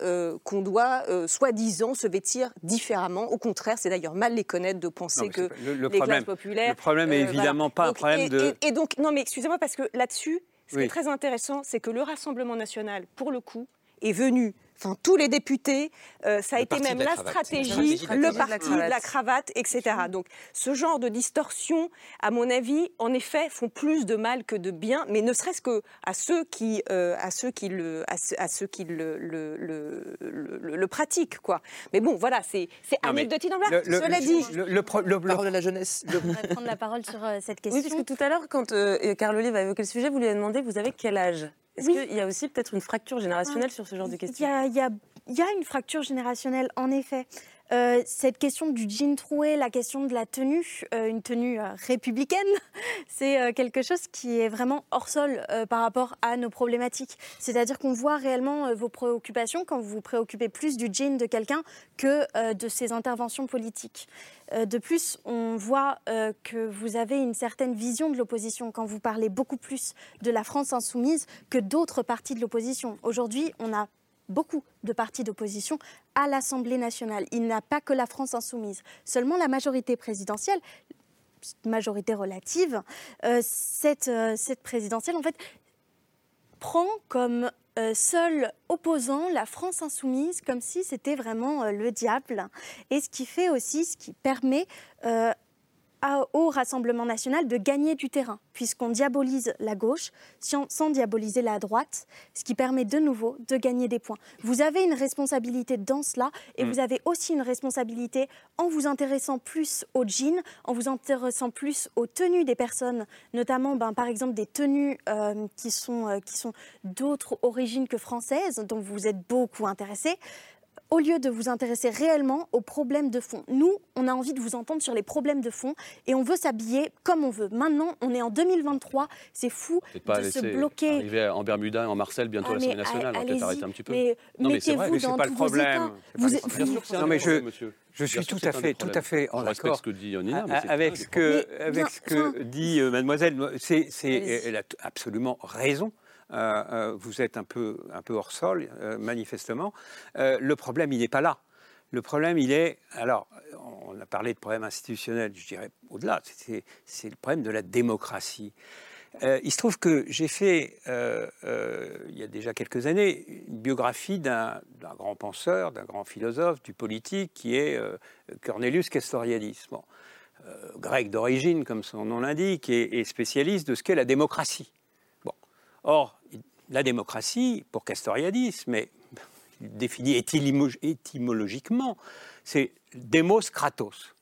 qu'on doit, soi-disant, se vêtir différemment. Au contraire, c'est d'ailleurs mal les connaître de penser Non, que le- le les problème- le problème est euh, évidemment pas un problème et, de- Et, et donc, non mais excusez-moi, parce que là-dessus, ce qui Oui. est très intéressant, c'est que le Rassemblement national, pour le coup, est venu... Enfin, tous les députés, euh, ça a Le été même la stratégie, La le parti, la cravate, etc. Donc, ce genre de distorsion, à mon avis, en effet, font plus de mal que de bien, mais ne serait-ce que à ceux qui, euh, à ceux qui le, à ceux, à ceux qui le, le, le, le- le pratiquent, quoi. Mais bon, voilà, c'est anecdotique. Cela le- dit, le- le pro- le- le- Parole de la jeunesse. Je voudrais prendre la parole sur euh, cette question. Oui, parce que tout à l'heure, quand euh, Carl Olive a évoqué le sujet, vous lui avez demandé vous avez quel âge? Est-ce Oui. qu'il y a aussi peut-être une fracture générationnelle sur ce genre de questions y il y a une fracture générationnelle, en effet. Euh, cette question du jean troué, la question de la tenue, euh, une tenue euh, républicaine, c'est quelque chose qui est vraiment hors sol par rapport à nos problématiques. C'est-à-dire qu'on voit réellement vos préoccupations quand vous vous préoccupez plus du jean de quelqu'un que de ses interventions politiques. De plus, on voit que vous avez une certaine vision de l'opposition quand vous parlez beaucoup plus de la France insoumise que d'autres partis de l'opposition. Aujourd'hui, on a beaucoup de partis d'opposition à l'Assemblée nationale. Il n'y a pas que la France insoumise. Seulement la majorité présidentielle, majorité relative, euh, cette, euh, cette présidentielle, en fait, prend comme euh, seul opposant la France insoumise, comme si c'était vraiment le diable. Et ce qui fait aussi, ce qui permet au Rassemblement national de gagner du terrain, puisqu'on diabolise la gauche sans, diaboliser la droite, ce qui permet de nouveau de gagner des points. Vous avez une responsabilité dans cela, et Mm. vous avez aussi une responsabilité en vous intéressant plus aux jeans, en vous intéressant plus aux tenues des personnes, notamment ben, par exemple des tenues euh, qui sont, euh, qui sont d'autres origines que françaises, dont vous êtes beaucoup intéressés au lieu de vous intéresser réellement aux problèmes de fond. Nous, on a envie de vous entendre sur les problèmes de fond et on veut s'habiller comme on veut. Maintenant, on est en 202023, c'est fou pas de se bloquer. arriver en Bermuda et en Marseille bientôt Ah, à l'Assemblée nationale. On va peut-être arrêter un petit peu. mais non, mais c'est vrai. c'est dans pas tous le vos problème. Vous problème. Bien sûr que c'est un Non, mais problème, je, monsieur. je suis tout à fait, tout à fait en Je respecte accord ce que dit Nina, mais avec ce que, avec ce que dit euh, mademoiselle. C'est, elle a absolument raison. Euh, euh, vous êtes un peu, un peu hors sol, euh, manifestement. Le problème, il n'est pas là. Le problème, il est. Alors, on a parlé de problème institutionnel, je dirais au-delà. C'est, le problème de la démocratie. Il se trouve que j'ai fait, il y a déjà quelques années, une biographie d'un, grand penseur, d'un grand philosophe, du politique, qui est Cornelius Castoriadis. Bon, grec d'origine, comme son nom l'indique, et, et spécialiste de ce qu'est la démocratie. Bon. Or, la démocratie, pour Castoriadis, mais défini étymolo- étymologiquement, c'est demos kratos,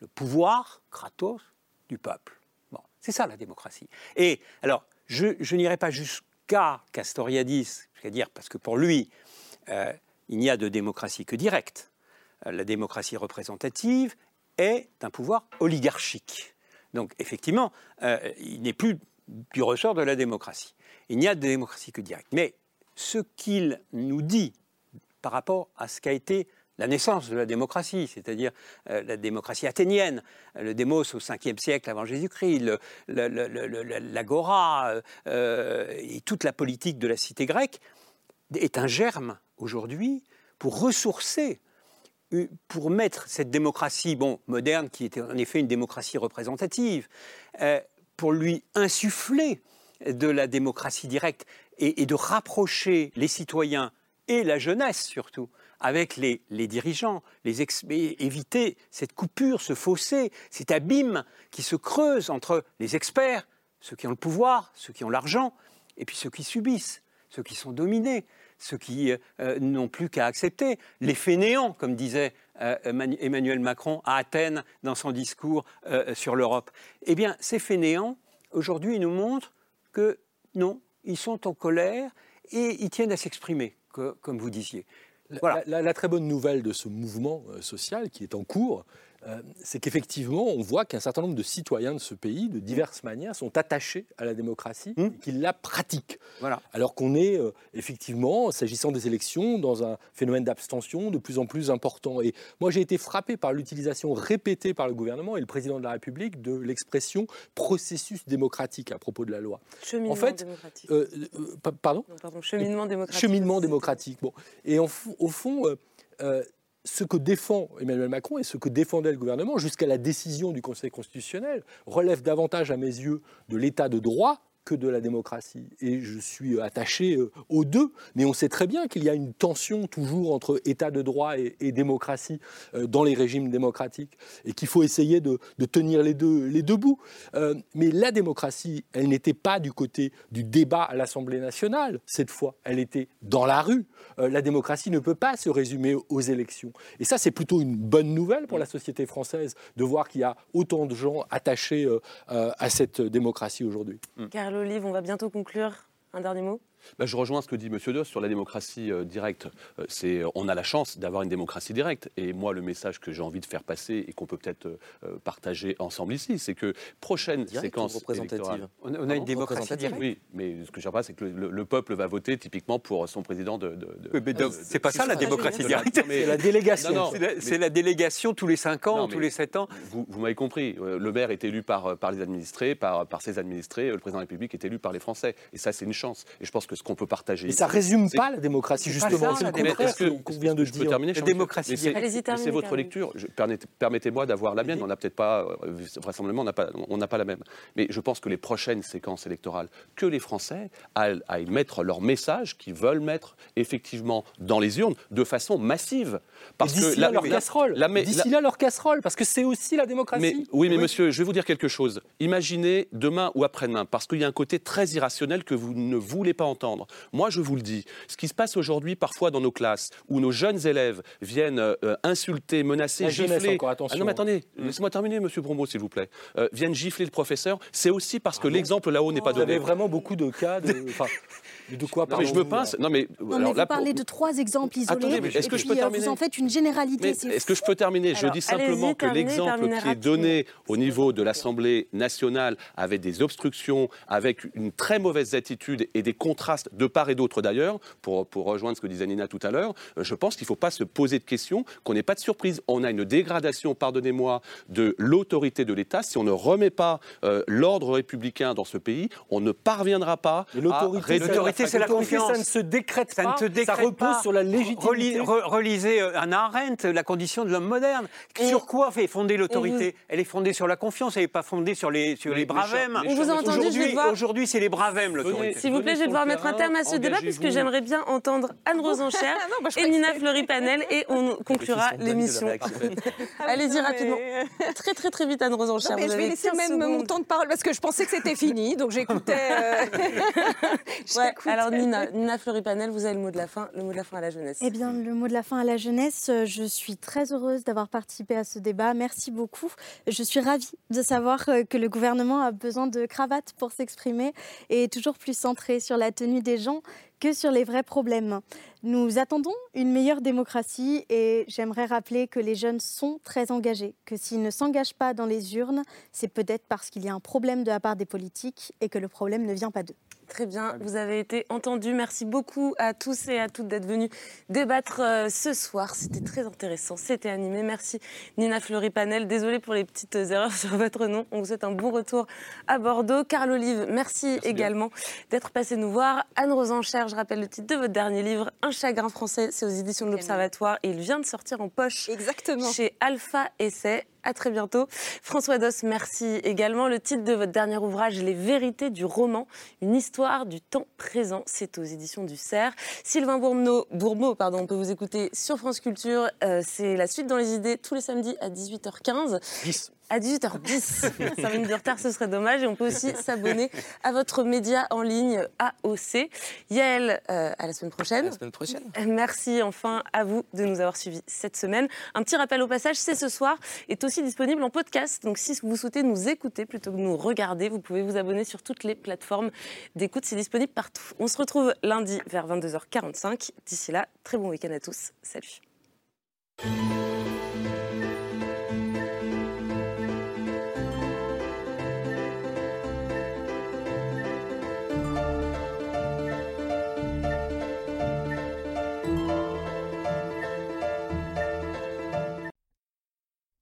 le pouvoir kratos du peuple. Bon, c'est ça la démocratie. Et alors, je, n'irai pas jusqu'à Castoriadis, jusqu'à dire, parce que pour lui, euh, il n'y a de démocratie que directe. Euh, La démocratie représentative est un pouvoir oligarchique. Donc, effectivement, euh, il n'est plus du ressort de la démocratie. Il n'y a de démocratie que directe. Mais ce qu'il nous dit par rapport à ce qu'a été la naissance de la démocratie, c'est-à-dire euh, la démocratie athénienne, le démos au 5e siècle avant Jésus-Christ, l'agora euh, euh, et toute la politique de la cité grecque, est un germe aujourd'hui pour ressourcer pour mettre cette démocratie, bon, moderne, qui était en effet une démocratie représentative, pour lui insuffler de la démocratie directe et, de rapprocher les citoyens et la jeunesse surtout avec les, dirigeants, les éviter cette coupure, ce fossé, cet abîme qui se creuse entre les experts, ceux qui ont le pouvoir, ceux qui ont l'argent, et puis ceux qui subissent, ceux qui sont dominés, ceux qui euh, n'ont plus qu'à accepter. Les fainéants, comme disait Emmanuel Macron à Athènes dans son discours euh, sur l'Europe. Eh bien, ces fainéants, aujourd'hui, nous montrent que non, ils sont en colère et ils tiennent à s'exprimer, comme vous disiez. Voilà. La, très bonne nouvelle de ce mouvement social qui est en cours, euh, c'est qu'effectivement, on voit qu'un certain nombre de citoyens de ce pays, de diverses manières, sont attachés à la démocratie mmh. et qu'ils la pratiquent. Voilà. Alors qu'on est euh, effectivement, s'agissant des élections, dans un phénomène d'abstention de plus en plus important. Et moi, j'ai été frappé par l'utilisation répétée par le gouvernement et le président de la République de l'expression processus démocratique à propos de la loi. Cheminement en fait, démocratique. Euh, pardon, Cheminement démocratique. Cheminement démocratique. Bon. Et au fond, ce que défend Emmanuel Macron et ce que défendait le gouvernement jusqu'à la décision du Conseil constitutionnel relève davantage, à mes yeux, de l'état de droit que de la démocratie. Et je suis attaché euh, aux deux, mais on sait très bien qu'il y a une tension toujours entre État de droit et, démocratie euh, dans les régimes démocratiques, et qu'il faut essayer de, tenir les deux, les deux bouts. Euh, mais la démocratie, elle n'était pas du côté du débat à l'Assemblée nationale, cette fois, elle était dans la rue. la démocratie ne peut pas se résumer aux élections. Et ça, c'est plutôt une bonne nouvelle pour la société française de voir qu'il y a autant de gens attachés à cette démocratie aujourd'hui. On va bientôt conclure. Un dernier mot? Bah, je rejoins ce que dit M. Doss sur la démocratie euh, directe. Euh, c'est, euh, on a la chance d'avoir une démocratie directe. Et moi, le message que j'ai envie de faire passer et qu'on peut peut-être partager ensemble ici, c'est que prochaine séquence représentative. On, a une démocratie directe. Oui, mais ce que je pas, c'est que le, peuple va voter typiquement pour son président de. c'est pas ça la démocratie directe. C'est la délégation. C'est la, délégation tous les 5 ans, tous les 7 ans. Vous, m'avez compris. Le maire est élu par, par les administrés, par, par ses administrés. Le président de la République est élu par les Français. Et ça, c'est une chance. Et je pense que ce qu'on peut partager. Et ça résume pas la démocratie, justement. C'est le contraire qu'on vient de dire. terminer, la démocratie. C'est votre lecture. Permettez-moi d'avoir la mienne. On n'a peut-être pas, euh, vraisemblablement, on n'a pas la même. Mais je pense que les prochaines séquences électorales, que les Français aillent mettre leur message qu'ils veulent mettre effectivement dans les urnes de façon massive. Parce que là, leur casserole. D'ici là, leur casserole, parce que c'est aussi la démocratie. oui, mais monsieur, je vais vous dire quelque chose. Imaginez demain ou après-demain, parce qu'il y a un côté très irrationnel que vous ne voulez pas entendre moi, je vous le dis, ce qui se passe aujourd'hui parfois dans nos classes, où nos jeunes élèves viennent euh, insulter, menacer, gifler. ah non, mais attendez, mm. laissez-moi terminer, monsieur Brombo, s'il vous plaît. Euh, viennent gifler le professeur, c'est aussi parce que l'exemple là-haut n'est pas donné. Vous avez vraiment beaucoup de cas de. de quoi mais je me pince. Non, mais, non, mais vous parlez de trois exemples isolés. est-ce que je peux euh, terminer Vous en faites une généralité. Est-ce que je peux terminer? Je dis simplement que l'exemple qui est donné au niveau de l'Assemblée nationale, avec des obstructions, avec une très mauvaise attitude et des contrastes de part et d'autre d'ailleurs, pour, pour rejoindre ce que disait Nina tout à l'heure, euh, je pense qu'il ne faut pas se poser de questions, qu'on n'ait pas de surprise. On a une dégradation, pardonnez-moi, de l'autorité de l'État. Si on ne remet pas euh, l'ordre républicain dans ce pays, on ne parviendra pas à réduire c'est la confiance. Ça ne se décrète pas. Ça, ne se décrète ça repose sur la légitimité. relisez euh, Anna Arendt, La condition de l'homme moderne. Sur quoi fait fonder l'autorité Elle est fondée sur la confiance, elle n'est pas fondée sur les, sur les, bravèmes. On vous a entendu, Aujourd'hui, c'est les bravèmes, l'autorité. S'il vous plaît, je vais devoir mettre un terme à ce débat, puisque j'aimerais bien entendre Anne Rosenchère et Nina Fleury-Panel, et on conclura l'émission. Allez-y rapidement. Très, très, très vite, Anne Rosenchère. Je vais laisser même mon temps de parole, parce que je pensais que c'était fini, donc j'écoutais. Euh, alors Nina, Nina Fleury-Panel, vous avez le mot de la fin, le mot de la fin à la jeunesse. Eh bien, le mot de la fin à la jeunesse, euh, je suis très heureuse d'avoir participé à ce débat. Merci beaucoup. Je suis ravie de savoir euh, que le gouvernement a besoin de cravates pour s'exprimer et est toujours plus centré sur la tenue des gens que sur les vrais problèmes. Nous attendons une meilleure démocratie et j'aimerais rappeler que les jeunes sont très engagés, que s'ils ne s'engagent pas dans les urnes, c'est peut-être parce qu'il y a un problème de la part des politiques et que le problème ne vient pas d'eux. Très bien, vous avez été entendu. Merci beaucoup à tous et à toutes d'être venus débattre euh, ce soir. C'était très intéressant, c'était animé. Merci Nina Fleury-Panel. Désolée pour les petites erreurs sur votre nom. On vous souhaite un bon retour à Bordeaux. Carl Olive, merci, également d'être passé nous voir. Anne Rosencher, je rappelle le titre de votre dernier livre, Un chagrin français, c'est aux éditions de l'Observatoire et il vient de sortir en poche Exactement. chez Alpha Essai. À très bientôt. François Dos, merci également. Le titre de votre dernier ouvrage, Les vérités du roman, une histoire du temps présent. C'est aux éditions du Cerf. Sylvain Bourmeau, Bourmeau on peut vous écouter sur France Culture. Euh, c'est la suite dans les idées tous les samedis à 18h15 à 18h10. 5 minutes de retard, ce serait dommage. Et on peut aussi s'abonner à votre média en ligne AOC. Yael, euh, à la semaine prochaine. la semaine prochaine. Merci enfin à vous de nous avoir suivis cette semaine. Un petit rappel au passage, c'est ce soir, est aussi disponible en podcast. Donc si vous souhaitez nous écouter plutôt que nous regarder, vous pouvez vous abonner sur toutes les plateformes d'écoute. C'est disponible partout. On se retrouve lundi vers 22h45. D'ici là, très bon week-end à tous. Salut.